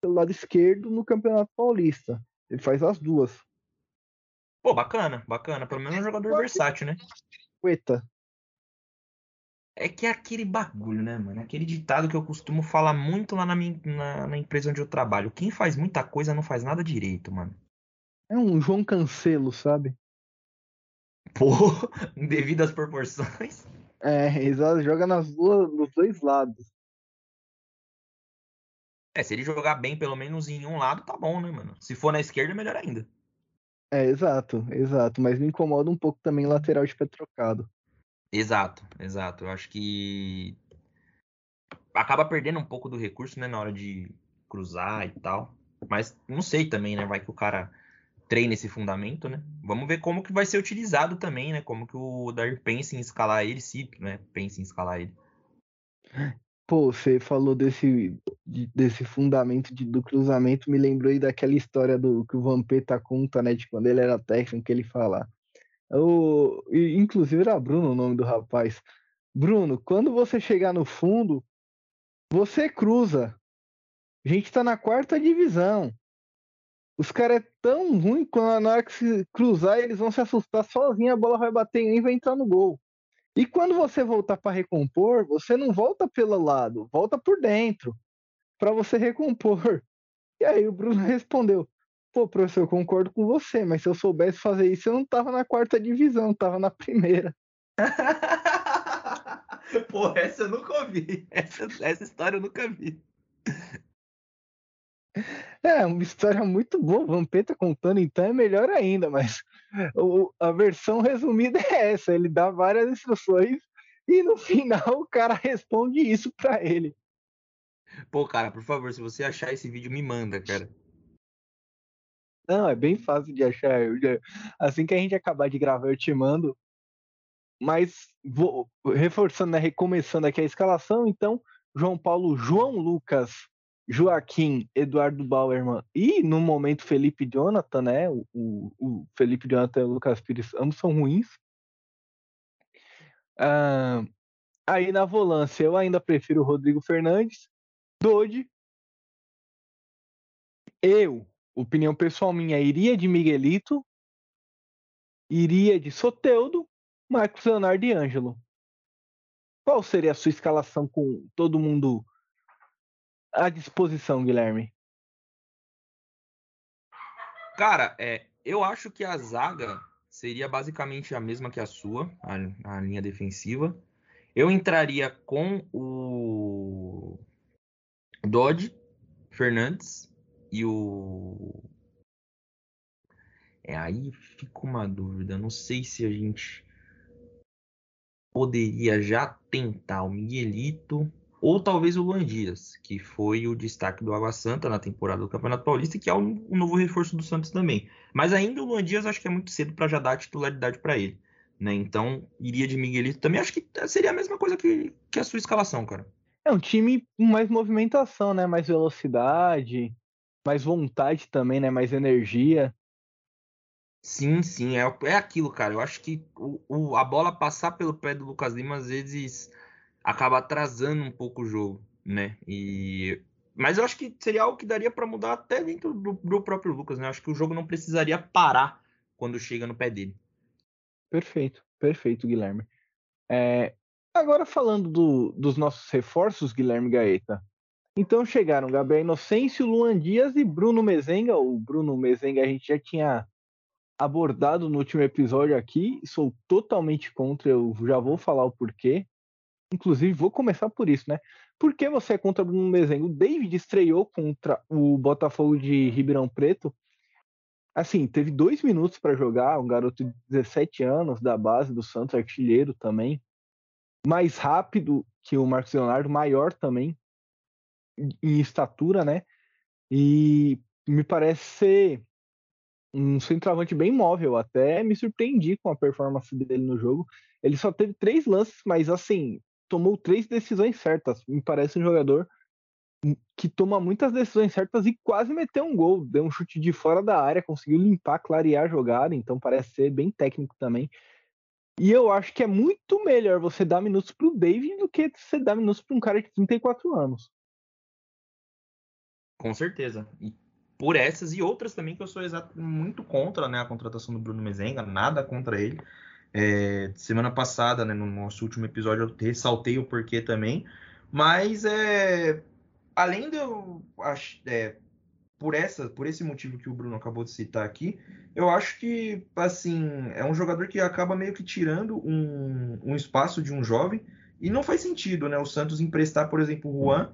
pelo lado esquerdo no Campeonato Paulista. Ele faz as duas. Pô, bacana, bacana. Pelo menos é um jogador versátil, né? Eita. É que é aquele bagulho, né, mano? Aquele ditado que eu costumo falar muito lá na, minha, na, na empresa onde eu trabalho. Quem faz muita coisa não faz nada direito, mano. É um João Cancelo, sabe? Pô, devido às proporções. É, exato, joga nas duas, nos dois lados. É, se ele jogar bem pelo menos em um lado, tá bom, né, mano? Se for na esquerda, melhor ainda. É, exato, exato. Mas me incomoda um pouco também lateral de pé trocado. Exato, exato. Eu acho que acaba perdendo um pouco do recurso, né, na hora de cruzar e tal. Mas não sei também, né? Vai que o cara treina esse fundamento, né? Vamos ver como que vai ser utilizado também, né? Como que o Dar pensa em escalar ele, se né, pensa em escalar ele. Pô, você falou desse de, desse fundamento de, do cruzamento me lembrou daquela história do que o Vampeta conta, né? De quando ele era técnico, que ele fala. O, inclusive era Bruno o nome do rapaz. Bruno, quando você chegar no fundo, você cruza. A gente tá na quarta divisão. Os caras é tão ruim que na hora que se cruzar, eles vão se assustar sozinho, a bola vai bater em e vai entrar no gol. E quando você voltar para recompor, você não volta pelo lado, volta por dentro, para você recompor. E aí o Bruno respondeu: Pô, professor, eu concordo com você, mas se eu soubesse fazer isso, eu não tava na quarta divisão, tava na primeira. Pô, essa eu nunca ouvi. Essa, essa história eu nunca vi. É, uma história muito boa. Vampeta contando, então é melhor ainda, mas o, a versão resumida é essa: ele dá várias instruções e no final o cara responde isso para ele. Pô, cara, por favor, se você achar esse vídeo, me manda, cara. Não, é bem fácil de achar. Assim que a gente acabar de gravar, eu te mando. Mas vou reforçando, né, recomeçando aqui a escalação, então, João Paulo, João Lucas, Joaquim, Eduardo Bauerman e no momento Felipe Jonathan, né? O, o Felipe Jonathan e o Lucas Pires ambos são ruins. Ah, aí na volância eu ainda prefiro o Rodrigo Fernandes, Dodi. Eu, opinião pessoal minha, iria de Miguelito, iria de Soteudo, Marcos Leonardo e Ângelo. Qual seria a sua escalação com todo mundo à disposição, Guilherme? Cara, é, eu acho que a zaga seria basicamente a mesma que a sua, a, a linha defensiva. Eu entraria com o Dodge, Fernandes e o. É, aí fica uma dúvida. Não sei se a gente poderia já tentar o Miguelito ou talvez o Luan Dias, que foi o destaque do Água Santa na temporada do Campeonato Paulista e que é um, um novo reforço do Santos também. Mas ainda o Luan Dias acho que é muito cedo para já dar titularidade para ele. Né? Então, iria de Miguelito também. Acho que seria a mesma coisa que, que a sua escalação, cara. É um time com mais movimentação, né? Mais velocidade, mais vontade também, né? Mais energia. Sim, sim, é, é aquilo, cara. Eu acho que o, o, a bola passar pelo pé do Lucas Lima às vezes acaba atrasando um pouco o jogo, né? E mas eu acho que seria algo que daria para mudar até dentro do, do, próprio Lucas, né? Eu acho que o jogo não precisaria parar quando chega no pé dele. Perfeito, perfeito, Guilherme. É, agora falando do, dos nossos reforços, Guilherme Gaeta. Então chegaram Gabriel Inocêncio, Luan Dias e Bruno Mezenga. O Bruno Mezenga a gente já tinha abordado no último episódio aqui. Sou totalmente contra, eu já vou falar o porquê. Inclusive, vou começar por isso, né? Por que você é contra Bruno Mezenga? O David estreou contra o Botafogo de Ribeirão Preto. Assim, teve dois minutos para jogar, um garoto de 17 anos, da base do Santos, artilheiro também. Mais rápido que o Marcos Leonardo, maior também em estatura, né? E me parece ser um centroavante bem móvel. Até me surpreendi com a performance dele no jogo. Ele só teve três lances, mas assim, tomou três decisões certas. Me parece um jogador que toma muitas decisões certas e quase meteu um gol. Deu um chute de fora da área, conseguiu limpar, clarear a jogada, então parece ser bem técnico também. E eu acho que é muito melhor você dar minutos pro David do que você dar minutos para um cara de 34 anos. Com certeza. E por essas e outras também que eu sou exato, muito contra né, a contratação do Bruno Mezenga, nada contra ele. É, semana passada, né, no nosso último episódio, eu ressaltei o porquê também. Mas é, além de eu é, por essa, por esse motivo que o Bruno acabou de citar aqui, eu acho que assim é um jogador que acaba meio que tirando um, um espaço de um jovem e não faz sentido, né? O Santos emprestar, por exemplo, o Juan,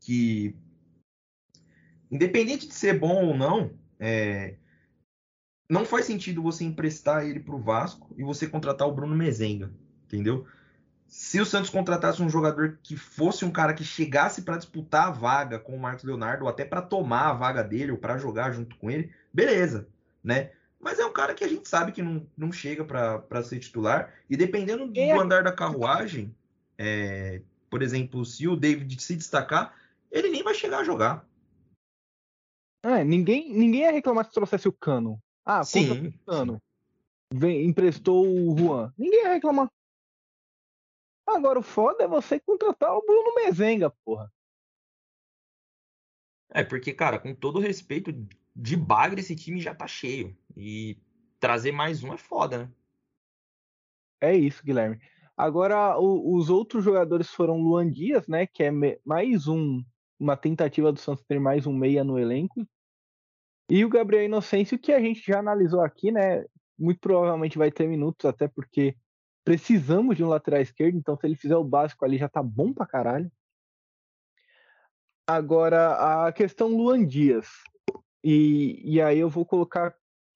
que independente de ser bom ou não, é, não faz sentido você emprestar ele para o Vasco e você contratar o Bruno Mezenga, entendeu? Se o Santos contratasse um jogador que fosse um cara que chegasse para disputar a vaga com o Marcos Leonardo, ou até para tomar a vaga dele, ou para jogar junto com ele, beleza, né? Mas é um cara que a gente sabe que não, não chega para ser titular. E dependendo do, é. andar da carruagem, é, por exemplo, se o David se destacar, ele nem vai chegar a jogar. É, ninguém, ninguém ia reclamar se trouxesse o Cano. Ah, sim, o Cano. Vem, emprestou o Juan. Ninguém ia reclamar. Agora o foda é você contratar o Bruno Mezenga, porra. É, porque, cara, com todo respeito, de bagre esse time já tá cheio. E trazer mais um é foda, né? É isso, Guilherme. Agora, o, os outros jogadores foram Luan Dias, né? Que é me, mais um, uma tentativa do Santos ter mais um meia no elenco. E o Gabriel Inocêncio, que a gente já analisou aqui, né? Muito provavelmente vai ter minutos, até porque precisamos de um lateral esquerdo, então se ele fizer o básico ali já tá bom pra caralho. Agora, a questão Luan Dias. E, e aí eu vou colocar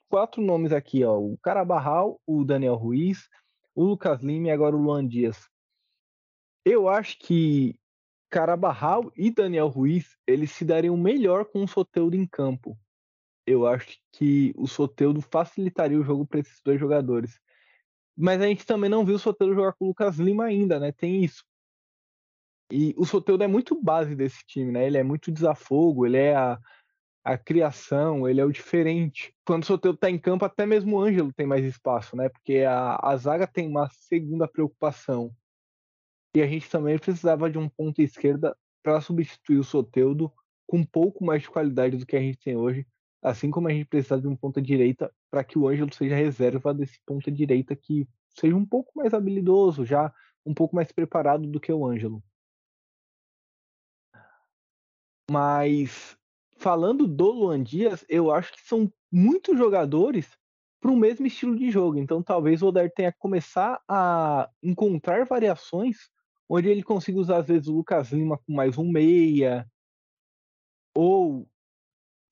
quatro nomes aqui, ó. O Carabarral, o Daniel Ruiz, o Lucas Lima e agora o Luan Dias. Eu acho que Carabarral e Daniel Ruiz, eles se dariam melhor com o Soteudo em campo eu acho que o Soteudo facilitaria o jogo para esses dois jogadores. Mas a gente também não viu o Soteudo jogar com o Lucas Lima ainda, né? Tem isso. E o Soteudo é muito base desse time, né? Ele é muito desafogo, ele é a, a criação, ele é o diferente. Quando o Soteudo tá em campo, até mesmo o Ângelo tem mais espaço, né? Porque a, a zaga tem uma segunda preocupação. E a gente também precisava de um ponto esquerda para substituir o Soteudo com um pouco mais de qualidade do que a gente tem hoje Assim como a gente precisa de um ponta direita para que o Ângelo seja reserva desse ponta direita que seja um pouco mais habilidoso, já um pouco mais preparado do que o Ângelo. Mas falando do Luan Dias, eu acho que são muitos jogadores para o mesmo estilo de jogo. Então talvez o Odair tenha que começar a encontrar variações onde ele consiga usar às vezes o Lucas Lima com mais um meia, ou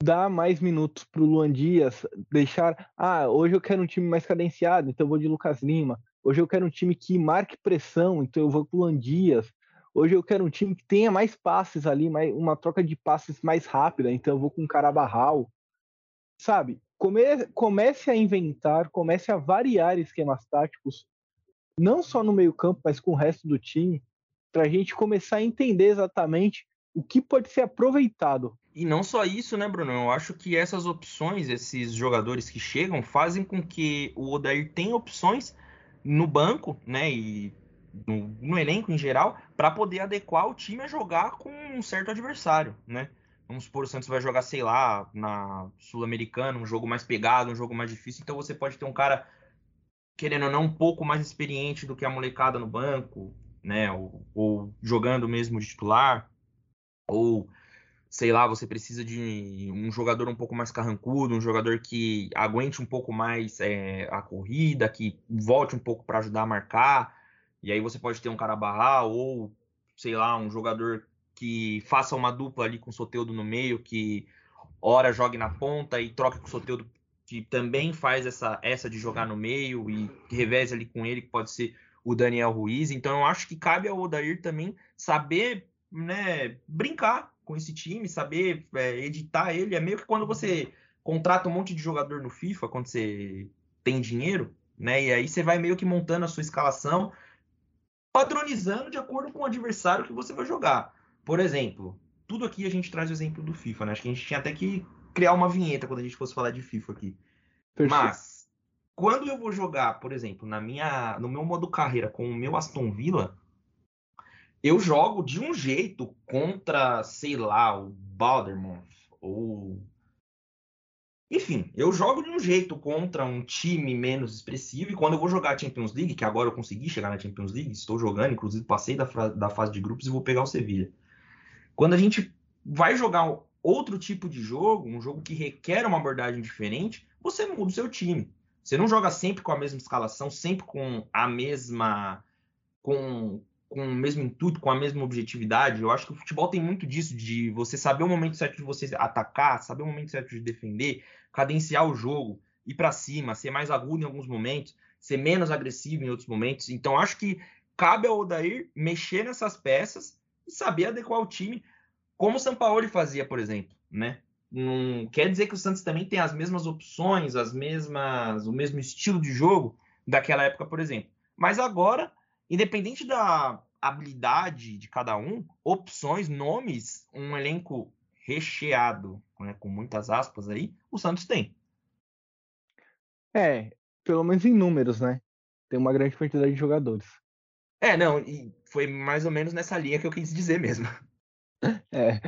dar mais minutos para o Luan Dias, deixar, ah, hoje eu quero um time mais cadenciado, então eu vou de Lucas Lima. Hoje eu quero um time que marque pressão, então eu vou com o Luan Dias. Hoje eu quero um time que tenha mais passes ali, mais, uma troca de passes mais rápida, então eu vou com o Carabarral. Sabe? Come, comece a inventar, comece a variar esquemas táticos, não só no meio-campo, mas com o resto do time, para a gente começar a entender exatamente o que pode ser aproveitado e não só isso, né, Bruno? Eu acho que essas opções, esses jogadores que chegam, fazem com que o Odair tenha opções no banco, né, e no, no elenco em geral, para poder adequar o time a jogar com um certo adversário, né? Vamos supor, o Santos vai jogar, sei lá, na Sul-Americana, um jogo mais pegado, um jogo mais difícil, então você pode ter um cara, querendo ou não, um pouco mais experiente do que a molecada no banco, né, ou, ou jogando mesmo de titular, ou sei lá, você precisa de um jogador um pouco mais carrancudo, um jogador que aguente um pouco mais é, a corrida, que volte um pouco para ajudar a marcar. E aí você pode ter um cara barrar ou, sei lá, um jogador que faça uma dupla ali com o Soteudo no meio, que ora jogue na ponta e troque com o Soteudo, que também faz essa, essa de jogar no meio e reveze ali com ele, que pode ser o Daniel Ruiz. Então eu acho que cabe ao Odair também saber né, brincar com esse time, saber é, editar ele. É meio que quando você contrata um monte de jogador no FIFA, quando você tem dinheiro, né? E aí você vai meio que montando a sua escalação, padronizando de acordo com o adversário que você vai jogar. Por exemplo, tudo aqui a gente traz o exemplo do FIFA, né? Acho que a gente tinha até que criar uma vinheta quando a gente fosse falar de FIFA aqui. Perfeito. Mas quando eu vou jogar, por exemplo, na minha, no meu modo carreira com o meu Aston Villa, eu jogo de um jeito contra, sei lá, o Baldermont ou enfim, eu jogo de um jeito contra um time menos expressivo, e quando eu vou jogar a Champions League, que agora eu consegui chegar na Champions League, estou jogando, inclusive passei da, da fase de grupos e vou pegar o Sevilla. Quando a gente vai jogar outro tipo de jogo, um jogo que requer uma abordagem diferente, você muda o seu time. Você não joga sempre com a mesma escalação, sempre com a mesma. com, com o mesmo intuito, com a mesma objetividade. Eu acho que o futebol tem muito disso, de você saber o momento certo de você atacar, saber o momento certo de defender, cadenciar o jogo, ir para cima, ser mais agudo em alguns momentos, ser menos agressivo em outros momentos. Então acho que cabe ao Odair mexer nessas peças e saber adequar o time, como o Sampaoli fazia, por exemplo, né? Não quer dizer que o Santos também tem as mesmas opções, as mesmas, o mesmo estilo de jogo daquela época, por exemplo. Mas agora independente da habilidade de cada um, opções, nomes, um elenco recheado, né, com muitas aspas aí, o Santos tem. É, pelo menos em números, né? Tem uma grande quantidade de jogadores. É, não, e foi mais ou menos nessa linha que eu quis dizer mesmo. É,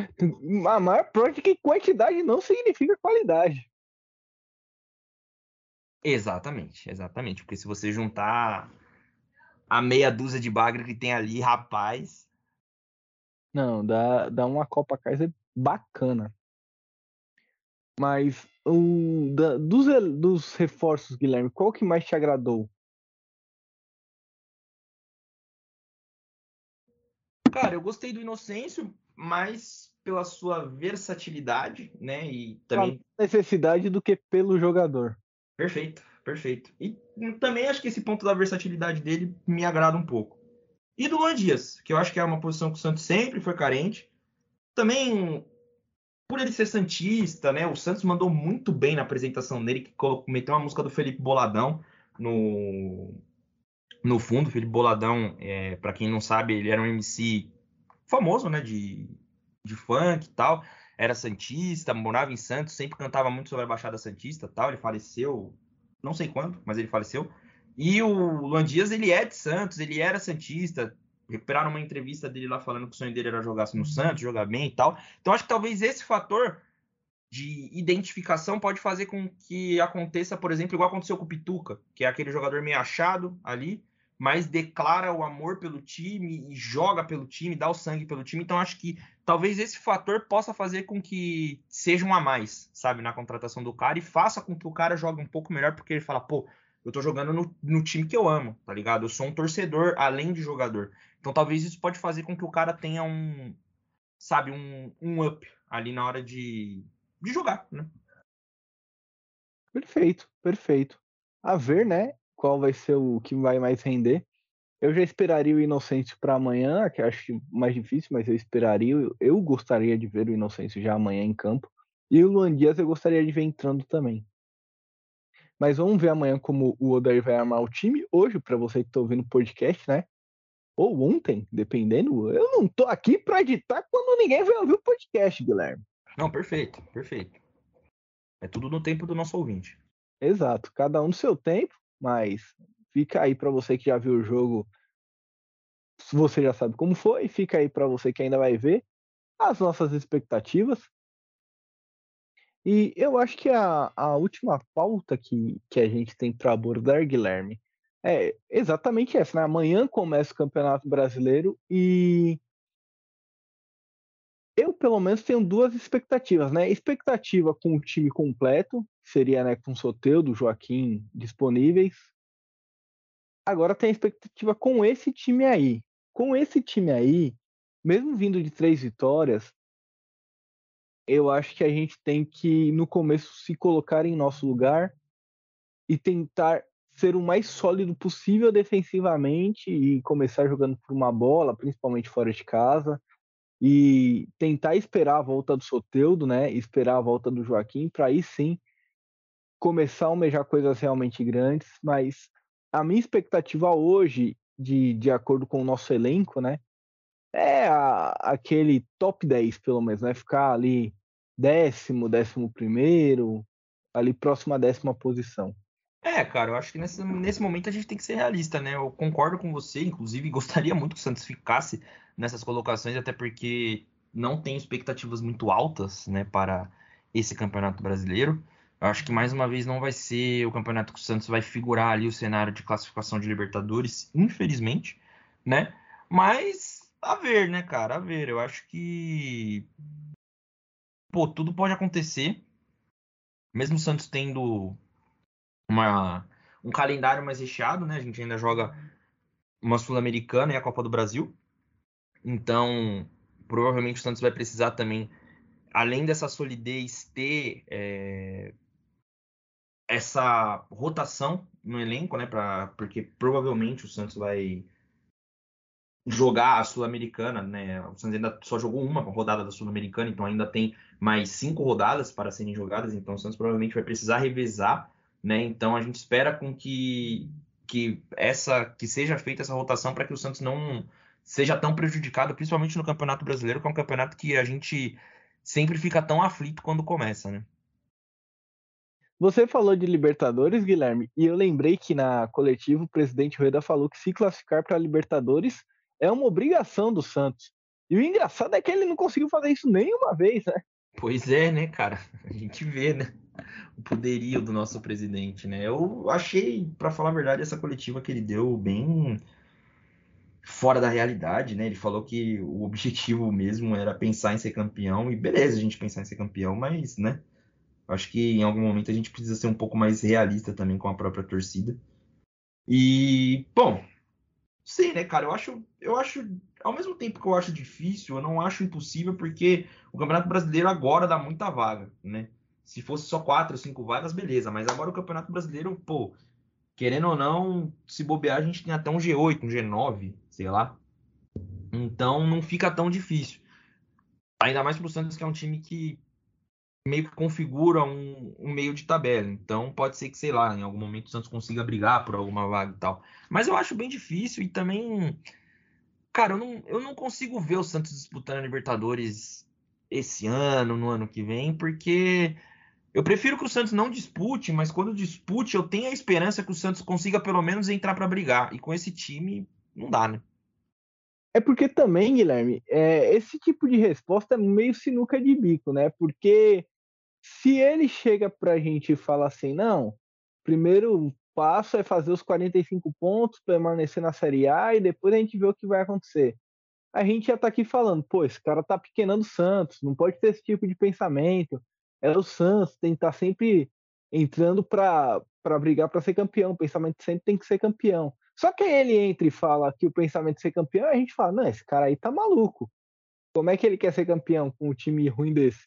a maior prova de que quantidade não significa qualidade. Exatamente, exatamente. Porque se você juntar a meia dúzia de bagre que tem ali, rapaz. Não, dá, dá uma Copa Kaiser bacana. Mas o, da, dos, dos reforços, Guilherme, qual que mais te agradou? Cara, eu gostei do Inocêncio, mas pela sua versatilidade, né? E também. necessidade do que pelo jogador. Perfeito, perfeito. E também acho que esse ponto da versatilidade dele me agrada um pouco. E do Luan Dias, que eu acho que é uma posição que o Santos sempre foi carente. Também, por ele ser Santista, né? O Santos mandou muito bem na apresentação dele, que meteu uma música do Felipe Boladão no, no fundo. Felipe Boladão, é, para quem não sabe, ele era um MC famoso, né? De, de funk e tal era santista, morava em Santos, sempre cantava muito sobre a Baixada Santista, tal. Ele faleceu, não sei quando, mas ele faleceu. E o Luan Dias, ele é de Santos, ele era santista. Recuperaram uma entrevista dele lá falando que o sonho dele era jogar no Santos, jogar bem e tal. Então acho que talvez esse fator de identificação pode fazer com que aconteça, por exemplo, igual aconteceu com o Pituca, que é aquele jogador meio achado ali, mas declara o amor pelo time e joga pelo time, dá o sangue pelo time. Então acho que talvez esse fator possa fazer com que seja um a mais, sabe, na contratação do cara e faça com que o cara jogue um pouco melhor, porque ele fala, pô, eu tô jogando no, no time que eu amo, tá ligado? Eu sou um torcedor além de jogador. Então talvez isso pode fazer com que o cara tenha um, sabe, um, um up ali na hora de, de jogar, né? Perfeito, perfeito. A ver, né? Qual vai ser o que vai mais render. Eu já esperaria o Inocêncio para amanhã, que acho mais difícil, mas eu esperaria. Eu gostaria de ver o Inocêncio já amanhã em campo. E o Luan Dias eu gostaria de ver entrando também. Mas vamos ver amanhã como o Odair vai armar o time. Hoje, para você que está ouvindo o podcast, né? Ou ontem, dependendo. Eu não tô aqui para editar quando ninguém vai ouvir o podcast, Guilherme. Não, perfeito, perfeito. É tudo no tempo do nosso ouvinte. Exato, cada um no seu tempo. Mas fica aí para você que já viu o jogo, você já sabe como foi, fica aí para você que ainda vai ver as nossas expectativas. E eu acho que a, a última pauta que, que a gente tem para abordar, Guilherme, é exatamente essa. Né? Amanhã começa o Campeonato Brasileiro e eu, pelo menos, tenho duas expectativas, né? Expectativa com o time completo, seria né, com o do Joaquim disponíveis. Agora tem a expectativa com esse time aí. Com esse time aí, mesmo vindo de três vitórias, eu acho que a gente tem que, no começo, se colocar em nosso lugar e tentar ser o mais sólido possível defensivamente e começar jogando por uma bola, principalmente fora de casa e tentar esperar a volta do Soteudo, né? Esperar a volta do Joaquim, para aí sim começar a almejar coisas realmente grandes. Mas a minha expectativa hoje, de, de acordo com o nosso elenco, né? É a, aquele top 10, pelo menos, né? Ficar ali décimo, décimo primeiro, ali próximo à décima posição. É, cara, eu acho que nesse, nesse momento a gente tem que ser realista, né? Eu concordo com você, inclusive gostaria muito que o Santos ficasse nessas colocações, até porque não tem expectativas muito altas, né, para esse campeonato brasileiro. Acho que mais uma vez não vai ser o campeonato que o Santos vai figurar ali o cenário de classificação de Libertadores, infelizmente, né? Mas a ver, né, cara, a ver. Eu acho que pô, tudo pode acontecer. Mesmo o Santos tendo uma, um calendário mais recheado, né? A gente ainda joga uma Sul-Americana e a Copa do Brasil. Então, provavelmente o Santos vai precisar também, além dessa solidez, ter é, essa rotação no elenco, né? Pra, porque provavelmente o Santos vai jogar a Sul-Americana, né? O Santos ainda só jogou uma rodada da Sul-Americana, então ainda tem mais cinco rodadas para serem jogadas, então o Santos provavelmente vai precisar revezar, né? Então a gente espera com que que essa que seja feita essa rotação para que o Santos não seja tão prejudicado, principalmente no Campeonato Brasileiro, que é um campeonato que a gente sempre fica tão aflito quando começa, né? Você falou de Libertadores, Guilherme, e eu lembrei que na coletiva o presidente Rueda falou que se classificar para Libertadores é uma obrigação do Santos. E o engraçado é que ele não conseguiu fazer isso nenhuma vez, né? Pois é, né, cara? A gente vê, né? O poderio do nosso presidente, né? Eu achei, para falar a verdade, essa coletiva que ele deu bem fora da realidade, né? Ele falou que o objetivo mesmo era pensar em ser campeão, e beleza a gente pensar em ser campeão, mas, né? Acho que em algum momento a gente precisa ser um pouco mais realista também com a própria torcida. E, bom, Sim, né, cara? Eu acho, eu acho, ao mesmo tempo que eu acho difícil, eu não acho impossível, porque o Campeonato Brasileiro agora dá muita vaga, né? Se fosse só quatro, cinco vagas, beleza. Mas agora o Campeonato Brasileiro, pô, querendo ou não, se bobear, a gente tem até um G8, um G9, sei lá. Então não fica tão difícil. Ainda mais pro Santos, que é um time que meio que configura um, um, meio de tabela. Então pode ser que, sei lá, em algum momento o Santos consiga brigar por alguma vaga e tal. Mas eu acho bem difícil e também. Cara, eu não, eu não consigo ver o Santos disputando a Libertadores esse ano, no ano que vem, porque eu prefiro que o Santos não dispute, mas quando dispute, eu tenho a esperança que o Santos consiga pelo menos entrar para brigar. E com esse time, não dá, né? É porque também, Guilherme, é, esse tipo de resposta é meio sinuca de bico, né? Porque se ele chega para a gente e fala assim, não, primeiro passo é fazer os 45 pontos, permanecer na Série A e depois a gente vê o que vai acontecer. A gente já está aqui falando, pô, esse cara tá pequenando o Santos, não pode ter esse tipo de pensamento. É o Santos, tem que estar tá sempre entrando para brigar para ser campeão. O pensamento sempre tem que ser campeão. Só que ele entra e fala que o pensamento de ser campeão, a gente fala, não, esse cara aí tá maluco. Como é que ele quer ser campeão com um time ruim desse?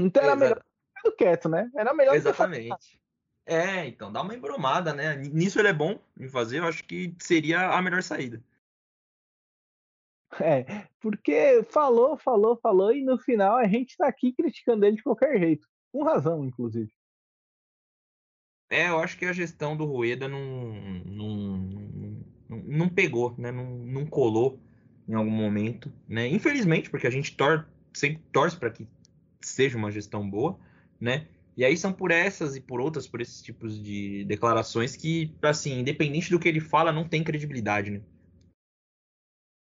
Então era melhor ficar quieto, né? Era melhor Exatamente. É, então dá uma embromada, né? Nisso ele é bom em fazer, eu acho que seria a melhor saída. É, porque falou, falou, falou, e no final a gente tá aqui criticando ele de qualquer jeito. Com razão, inclusive. É, eu acho que a gestão do Rueda não, não, não, não pegou, né? Não, não colou em algum momento, né? Infelizmente, porque a gente tor sempre torce para que seja uma gestão boa, né? E aí são por essas e por outras, por esses tipos de declarações que, assim, independente do que ele fala, não tem credibilidade, né?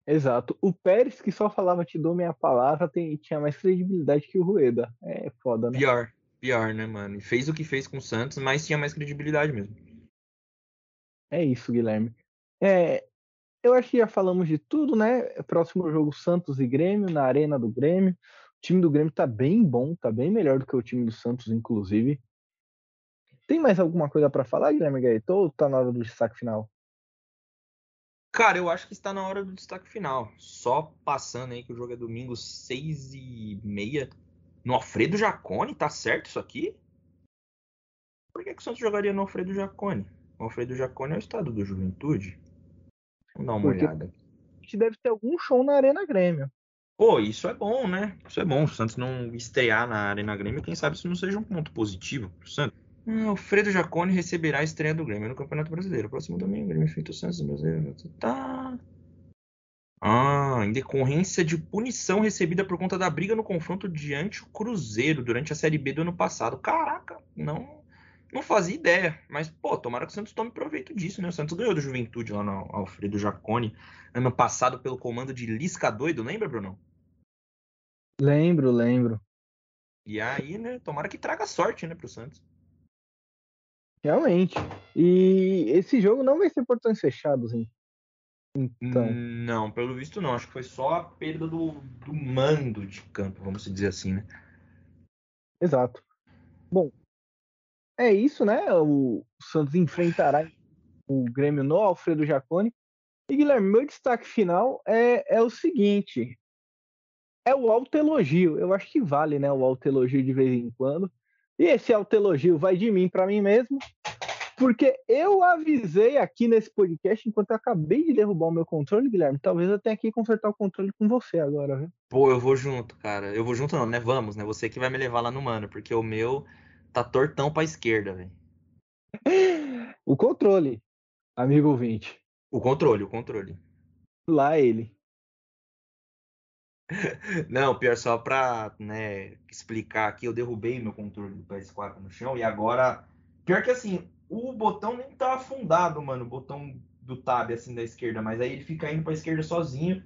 Exato. O Pérez, que só falava te dou minha palavra, tem, tinha mais credibilidade que o Rueda. É foda, né? Pior, pior, né, mano? fez o que fez com o Santos, mas tinha mais credibilidade mesmo. É isso, Guilherme. É, eu acho que já falamos de tudo, né? Próximo jogo Santos e Grêmio, na Arena do Grêmio. O time do Grêmio tá bem bom, tá bem melhor do que o time do Santos, inclusive. Tem mais alguma coisa para falar, Guilherme Gaeto, ou tá na hora do destaque final? Cara, eu acho que está na hora do destaque final. Só passando aí que o jogo é domingo, 6 e meia. No Alfredo Jacone, tá certo isso aqui? Por que, que o Santos jogaria no Alfredo Jacone? O Alfredo Jacone é o estado do Juventude. Vamos dar uma Porque olhada. A gente deve ter algum show na Arena Grêmio. Pô, isso é bom, né? Isso é bom. O Santos não estrear na Arena Grêmio, quem sabe isso não seja um ponto positivo pro Santos. Ah, o Fredo Jacone receberá a estreia do Grêmio no Campeonato Brasileiro. Próximo domingo, Grêmio feito Santos Brasileiro. Tá. Ah, em decorrência de punição recebida por conta da briga no confronto diante o Cruzeiro durante a Série B do ano passado. Caraca, não não fazia ideia. Mas, pô, tomara que o Santos tome proveito disso, né? O Santos ganhou do Juventude lá no Alfredo Jacone ano passado pelo comando de Lisca Doido, lembra, Bruno? Lembro, lembro. E aí, né, tomara que traga sorte, né, pro Santos. Realmente. E esse jogo não vai ser portões fechados, hein? Então. Não, pelo visto não. Acho que foi só a perda do, do mando de campo, vamos dizer assim, né? Exato. Bom, é isso, né? O Santos enfrentará o Grêmio no Alfredo Jacone. E Guilherme, meu destaque final é, é o seguinte: é o autoelogio. Eu acho que vale, né? O autoelogio de vez em quando. E esse autoelogio vai de mim para mim mesmo, porque eu avisei aqui nesse podcast, enquanto eu acabei de derrubar o meu controle, Guilherme, talvez eu tenha que consertar o controle com você agora, viu? Pô, eu vou junto, cara. Eu vou junto não, né? Vamos, né? Você que vai me levar lá no mano, porque o meu tá tortão pra esquerda, velho. O controle, amigo ouvinte. O controle, o controle. Lá ele. Não, pior só pra né, explicar aqui, eu derrubei meu controle do PS4 no chão e agora. Pior que assim, o botão nem tá afundado, mano, o botão do tab assim da esquerda, mas aí ele fica indo pra esquerda sozinho.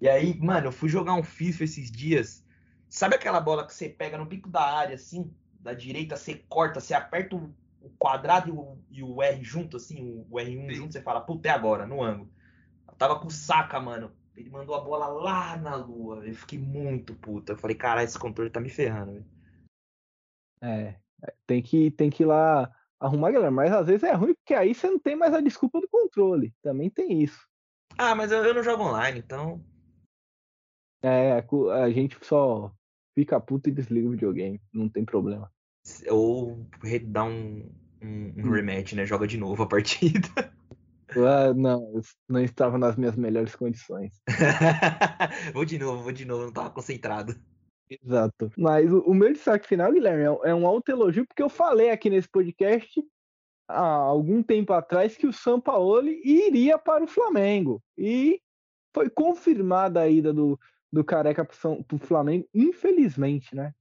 E aí, mano, eu fui jogar um FIFA esses dias. Sabe aquela bola que você pega no pico da área, assim, da direita, você corta, você aperta o quadrado e o, e o R junto, assim, o R1 Sim. junto, você fala, puta, é agora, no ângulo. Eu tava com saca, mano. Ele mandou a bola lá na lua. Eu fiquei muito puta. Eu falei, cara, esse controle tá me ferrando, velho. É, tem que, tem que ir lá arrumar, galera. Mas às vezes é ruim, porque aí você não tem mais a desculpa do controle. Também tem isso. Ah, mas eu, eu não jogo online, então. É, a gente só fica puto e desliga o videogame. Não tem problema. Ou dá um, um, um hum. rematch, né? Joga de novo a partida. Ah, não, eu não estava nas minhas melhores condições. vou de novo, vou de novo, não estava concentrado. Exato. Mas o, o meu destaque final, Guilherme, é, é um autoelogio, porque eu falei aqui nesse podcast há algum tempo atrás que o Sampaoli iria para o Flamengo. E foi confirmada a ida do, do Careca para o Flamengo, infelizmente, né?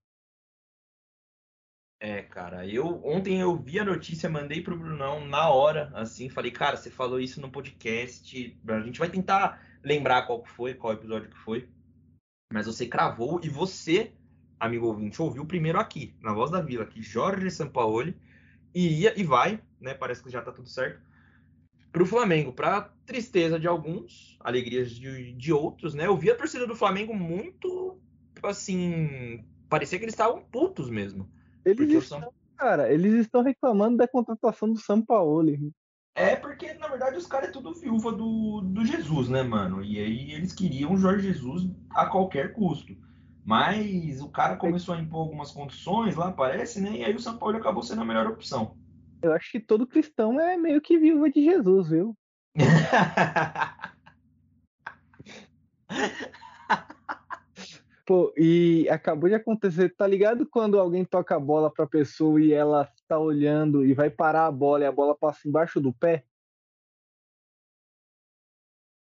É, cara, eu ontem eu vi a notícia, mandei pro Brunão na hora, assim, falei, cara, você falou isso no podcast, a gente vai tentar lembrar qual que foi, qual episódio que foi, mas você cravou e você, amigo ouvinte, ouviu primeiro aqui, na Voz da Vila, que Jorge Sampaoli ia e vai, né, parece que já tá tudo certo, pro Flamengo, pra tristeza de alguns, alegrias de, de outros, né, eu vi a torcida do Flamengo muito, assim, parecia que eles estavam putos mesmo, eles estão, São... cara, eles estão reclamando da contratação do São Paulo. É porque, na verdade, os caras é tudo viúva do, do Jesus, né, mano? E aí eles queriam o Jorge Jesus a qualquer custo. Mas o cara começou a impor algumas condições lá, parece, né? E aí o São Paulo acabou sendo a melhor opção. Eu acho que todo cristão é meio que viúva de Jesus, viu? Pô, e acabou de acontecer, tá ligado quando alguém toca a bola pra pessoa e ela tá olhando e vai parar a bola e a bola passa embaixo do pé?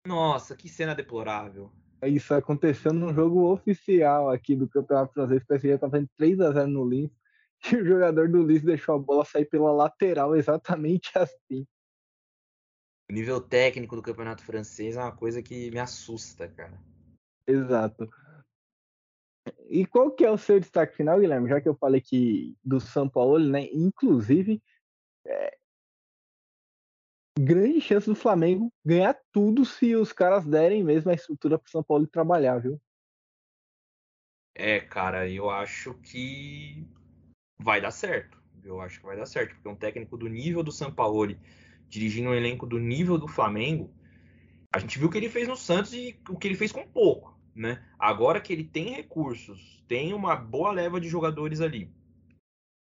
Nossa, que cena deplorável. Isso aconteceu num jogo oficial aqui do Campeonato Francês. O PSG tava em 3x0 no Lins. E o jogador do Lins deixou a bola sair pela lateral, exatamente assim. O nível técnico do Campeonato Francês é uma coisa que me assusta, cara. Exato. E qual que é o seu destaque final, Guilherme? Já que eu falei que do São Paulo, né? Inclusive, é... grande chance do Flamengo ganhar tudo se os caras derem mesmo a estrutura para o São Paulo trabalhar, viu? É, cara, eu acho que vai dar certo. Eu acho que vai dar certo, porque um técnico do nível do São Paulo dirigindo um elenco do nível do Flamengo, a gente viu o que ele fez no Santos e o que ele fez com pouco né? Agora que ele tem recursos, tem uma boa leva de jogadores ali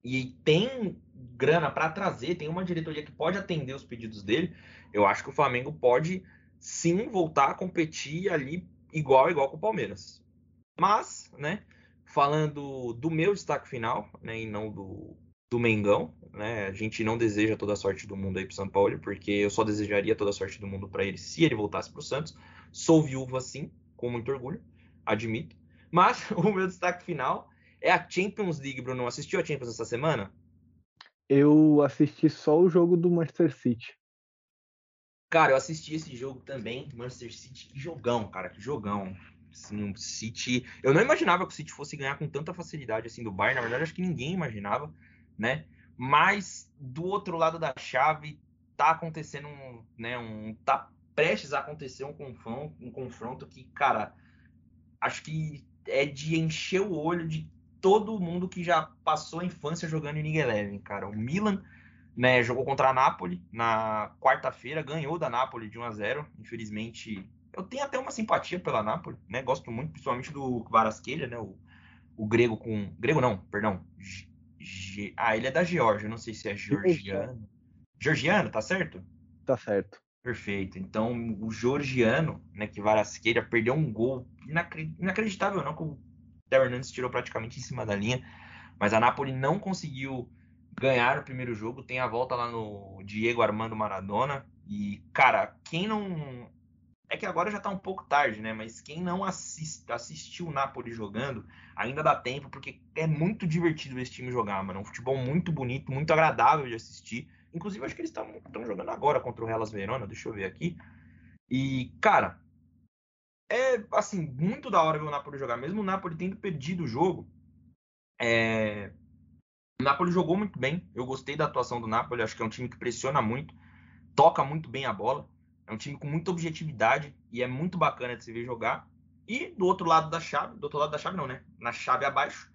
e tem grana para trazer, tem uma diretoria que pode atender os pedidos dele, eu acho que o Flamengo pode sim voltar a competir ali igual igual com o Palmeiras. Mas, né, falando do meu destaque final, né, e não do, do Mengão, né? A gente não deseja toda a sorte do mundo aí pro São Paulo, porque eu só desejaria toda a sorte do mundo para ele se ele voltasse pro Santos. Sou viúva sim, com muito orgulho, admito. Mas o meu destaque final é a Champions League, Bruno. Assistiu a Champions essa semana? Eu assisti só o jogo do Manchester City. Cara, eu assisti esse jogo também, Manchester City, que jogão, cara, que jogão. Assim, o City, eu não imaginava que o City fosse ganhar com tanta facilidade assim do Bayern, na verdade acho que ninguém imaginava, né? Mas do outro lado da chave tá acontecendo um, né, um tá prestes a acontecer um confronto, um confronto que, cara, acho que é de encher o olho de todo mundo que já passou a infância jogando em Eleven, cara. O Milan, né, jogou contra a Napoli na quarta-feira, ganhou da Napoli de 1 a 0. Infelizmente, eu tenho até uma simpatia pela Napoli, né? Gosto muito, principalmente do Varasquelha, né? O, o grego com, grego não, perdão. G... G... Ah, ele é da Geórgia, não sei se é georgiano. Georgiano, tá certo? Tá certo. Perfeito. Então, o georgiano, né, que Varasqueira perdeu um gol inacreditável, não, que o Theo Hernandes tirou praticamente em cima da linha, mas a Napoli não conseguiu ganhar o primeiro jogo, tem a volta lá no Diego Armando Maradona, e, cara, quem não é que agora já está um pouco tarde, né? Mas quem não assist, assistiu o Napoli jogando, ainda dá tempo, porque é muito divertido esse time jogar, mano. É um futebol muito bonito, muito agradável de assistir. Inclusive, acho que eles estão jogando agora contra o Hellas Verona, deixa eu ver aqui. E, cara, é, assim, muito da hora ver o Napoli jogar. Mesmo o Napoli tendo perdido o jogo, é... o Napoli jogou muito bem. Eu gostei da atuação do Napoli, acho que é um time que pressiona muito, toca muito bem a bola. É um time com muita objetividade e é muito bacana de se ver jogar. E do outro lado da chave, do outro lado da chave não, né? Na chave abaixo,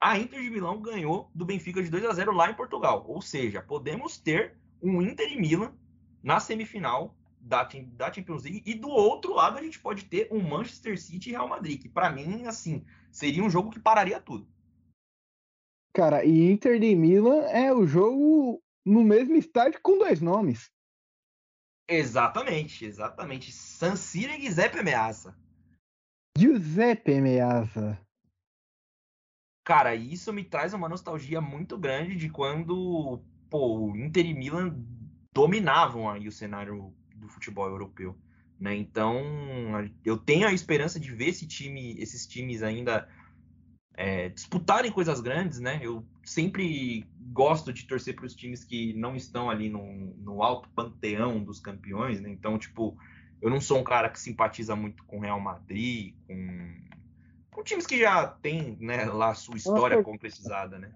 a Inter de Milão ganhou do Benfica de 2 a 0 lá em Portugal. Ou seja, podemos ter um Inter e Milan na semifinal da, da Champions League e do outro lado a gente pode ter um Manchester City e Real Madrid, que para mim, assim, seria um jogo que pararia tudo. Cara, e Inter de Milan é o jogo no mesmo estádio com dois nomes. Exatamente, exatamente. San Siro e Giuseppe Meazza. Giuseppe Meazza. Cara, isso me traz uma nostalgia muito grande de quando pô, o Inter e Milan dominavam aí o cenário do futebol europeu. Né? Então, eu tenho a esperança de ver esse time, esses times ainda é, disputarem coisas grandes, né? Eu sempre gosto de torcer para os times que não estão ali no, no alto panteão dos campeões, né? Então, tipo, eu não sou um cara que simpatiza muito com Real Madrid, com, com times que já tem, né, lá a sua história Nossa. concretizada, né?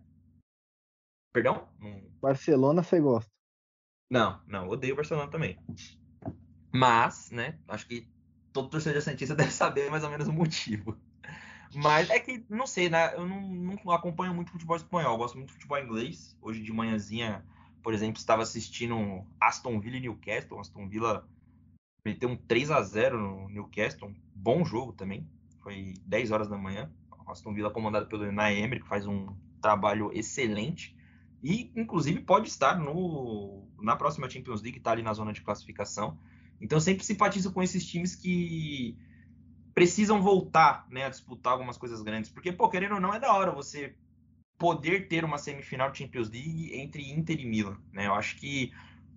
Perdão? Barcelona você gosta? Não, não, odeio o Barcelona também. Mas, né, acho que todo torcedor Santista deve saber mais ou menos o motivo. Mas é que, não sei, né? Eu não, não acompanho muito futebol espanhol, gosto muito de futebol inglês. Hoje de manhãzinha, por exemplo, estava assistindo Aston Villa e Newcastle. Aston Villa meteu um 3 a 0 no Newcastle, um bom jogo também. Foi 10 horas da manhã. Aston Villa comandado pelo Unai Emery, que faz um trabalho excelente. E, inclusive, pode estar no, na próxima Champions League, está ali na zona de classificação. Então, eu sempre simpatizo com esses times que precisam voltar né, a disputar algumas coisas grandes. Porque, pô, querendo ou não, é da hora você poder ter uma semifinal Champions League entre Inter e Milan. Né? Eu acho que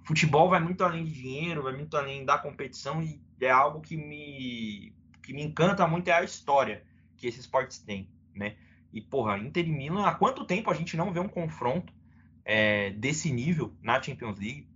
futebol vai muito além de dinheiro, vai muito além da competição e é algo que me, que me encanta muito é a história que esses esportes têm, né? E, porra, Inter e Milan, há quanto tempo a gente não vê um confronto é, desse nível na Champions League?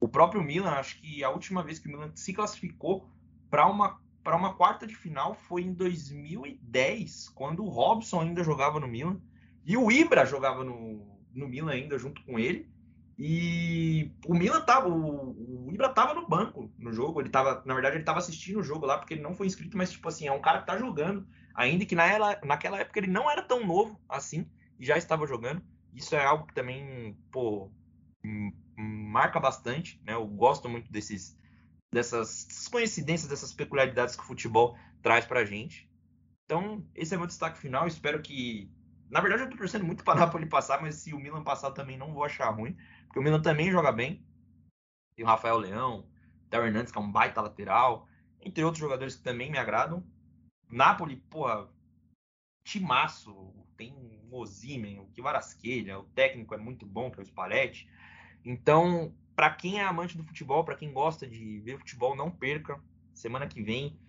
O próprio Milan, acho que a última vez que o Milan se classificou para uma para uma quarta de final foi em 2010, quando o Robson ainda jogava no Milan e o Ibra jogava no, no Milan ainda junto com ele. E o Milan tava, o, o Ibra tava no banco no jogo, ele tava, na verdade, ele tava assistindo o jogo lá porque ele não foi inscrito, mas tipo assim, é um cara que tá jogando, ainda que na, naquela época ele não era tão novo assim e já estava jogando. Isso é algo que também, pô, marca bastante, né? Eu gosto muito desses dessas coincidências, dessas peculiaridades que o futebol traz pra gente. Então, esse é meu destaque final. Espero que. Na verdade, eu tô torcendo muito para Napoli passar, mas se o Milan passar também não vou achar ruim, porque o Milan também joga bem. Tem o Rafael Leão, Theo Hernandes, que é um baita lateral, entre outros jogadores que também me agradam. Napoli, porra, timaço. Tem o Ozimen, o Kivarasquelha, o técnico é muito bom, que é o Spalletti. Então, para quem é amante do futebol, para quem gosta de ver futebol, não perca. Semana que vem,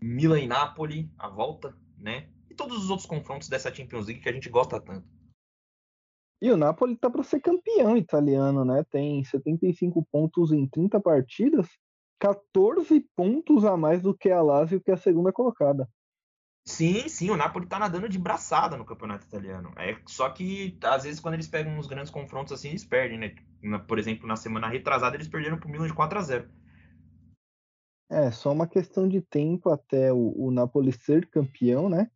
Milan e Napoli, a volta, né? E todos os outros confrontos dessa Champions League que a gente gosta tanto. E o Napoli tá para ser campeão italiano, né? Tem 75 pontos em 30 partidas, 14 pontos a mais do que a Lazio, que é a segunda colocada. Sim, sim, o Napoli tá nadando de braçada no campeonato italiano. É só que às vezes quando eles pegam uns grandes confrontos assim, eles perdem, né? Na, por exemplo, na semana retrasada eles perderam pro Milan de 4 a 0. É, só uma questão de tempo até o, o Napoli ser campeão, né?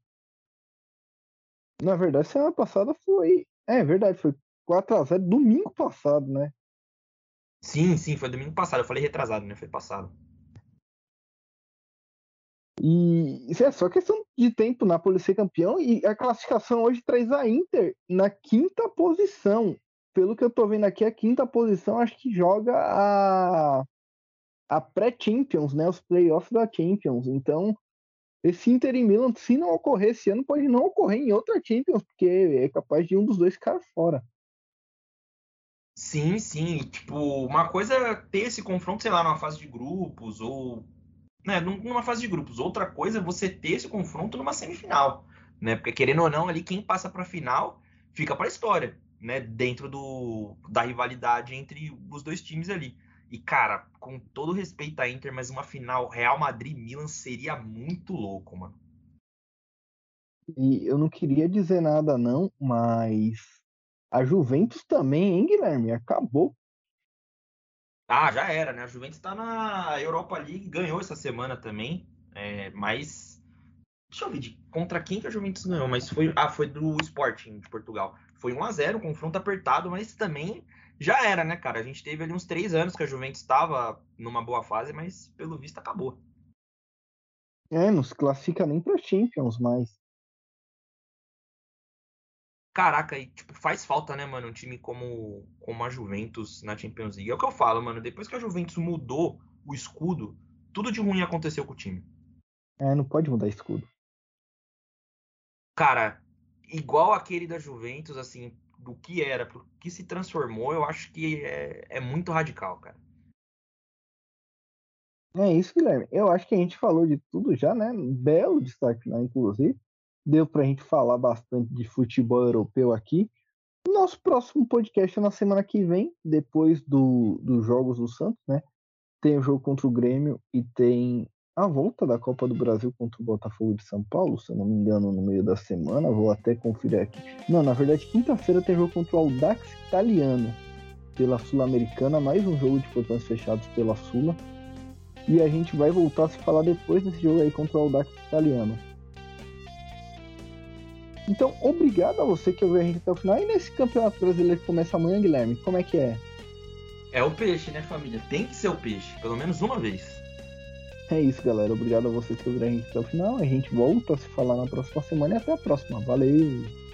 Na verdade, semana passada foi. É verdade, foi 4 a 0 domingo passado, né? Sim, sim, foi domingo passado. Eu falei retrasado, né? Foi passado. E isso é só questão de tempo na Napoli ser campeão e a classificação hoje traz a Inter na quinta posição. Pelo que eu tô vendo aqui, a quinta posição acho que joga a, a pré-Champions, né? Os playoffs da Champions. Então, esse Inter e Milan, se não ocorrer esse ano, pode não ocorrer em outra Champions, porque é capaz de um dos dois ficar fora. Sim, sim. Tipo, uma coisa é ter esse confronto, sei lá, numa fase de grupos ou né, numa fase de grupos. Outra coisa é você ter esse confronto numa semifinal, né? Porque querendo ou não, ali quem passa para a final fica para a história, né? Dentro do, da rivalidade entre os dois times ali. E cara, com todo respeito à Inter, mas uma final Real Madrid-Milan seria muito louco, mano. E eu não queria dizer nada não, mas a Juventus também, hein, Guilherme? Acabou. Ah, já era, né? A Juventus tá na Europa League, ganhou essa semana também, é, mas deixa eu ver de contra quem que a Juventus ganhou, mas foi ah, foi do Sporting de Portugal. Foi 1 a 0, um confronto apertado, mas também já era, né, cara? A gente teve ali uns três anos que a Juventus estava numa boa fase, mas pelo visto acabou. É, não se classifica nem para Champions mais. Caraca, e tipo, faz falta, né, mano, um time como, como a Juventus na Champions League. É o que eu falo, mano. Depois que a Juventus mudou o escudo, tudo de ruim aconteceu com o time. É, não pode mudar escudo. Cara, igual aquele da Juventus, assim, do que era, pro que se transformou, eu acho que é, é muito radical, cara. É isso, Guilherme. Eu acho que a gente falou de tudo já, né? Belo destaque, né, inclusive deu para a gente falar bastante de futebol europeu aqui. Nosso próximo podcast é na semana que vem, depois do, dos Jogos do Santos, né? Tem o jogo contra o Grêmio e tem a volta da Copa do Brasil contra o Botafogo de São Paulo, se eu não me engano, no meio da semana. Vou até conferir aqui. Não, na verdade, quinta-feira tem jogo contra o Audax Italiano pela Sul-Americana, mais um jogo de portões fechados pela Sula. E a gente vai voltar a se falar depois desse jogo aí contra o Audax Italiano. Então, obrigado a você que ouviu a gente até o final. E nesse campeonato brasileiro que começa amanhã, Guilherme, como é que é? É o peixe, né, família? Tem que ser o peixe, pelo menos uma vez. É isso, galera. Obrigado a vocês que ouviram a gente até o final. A gente volta a se falar na próxima semana e até a próxima. Valeu!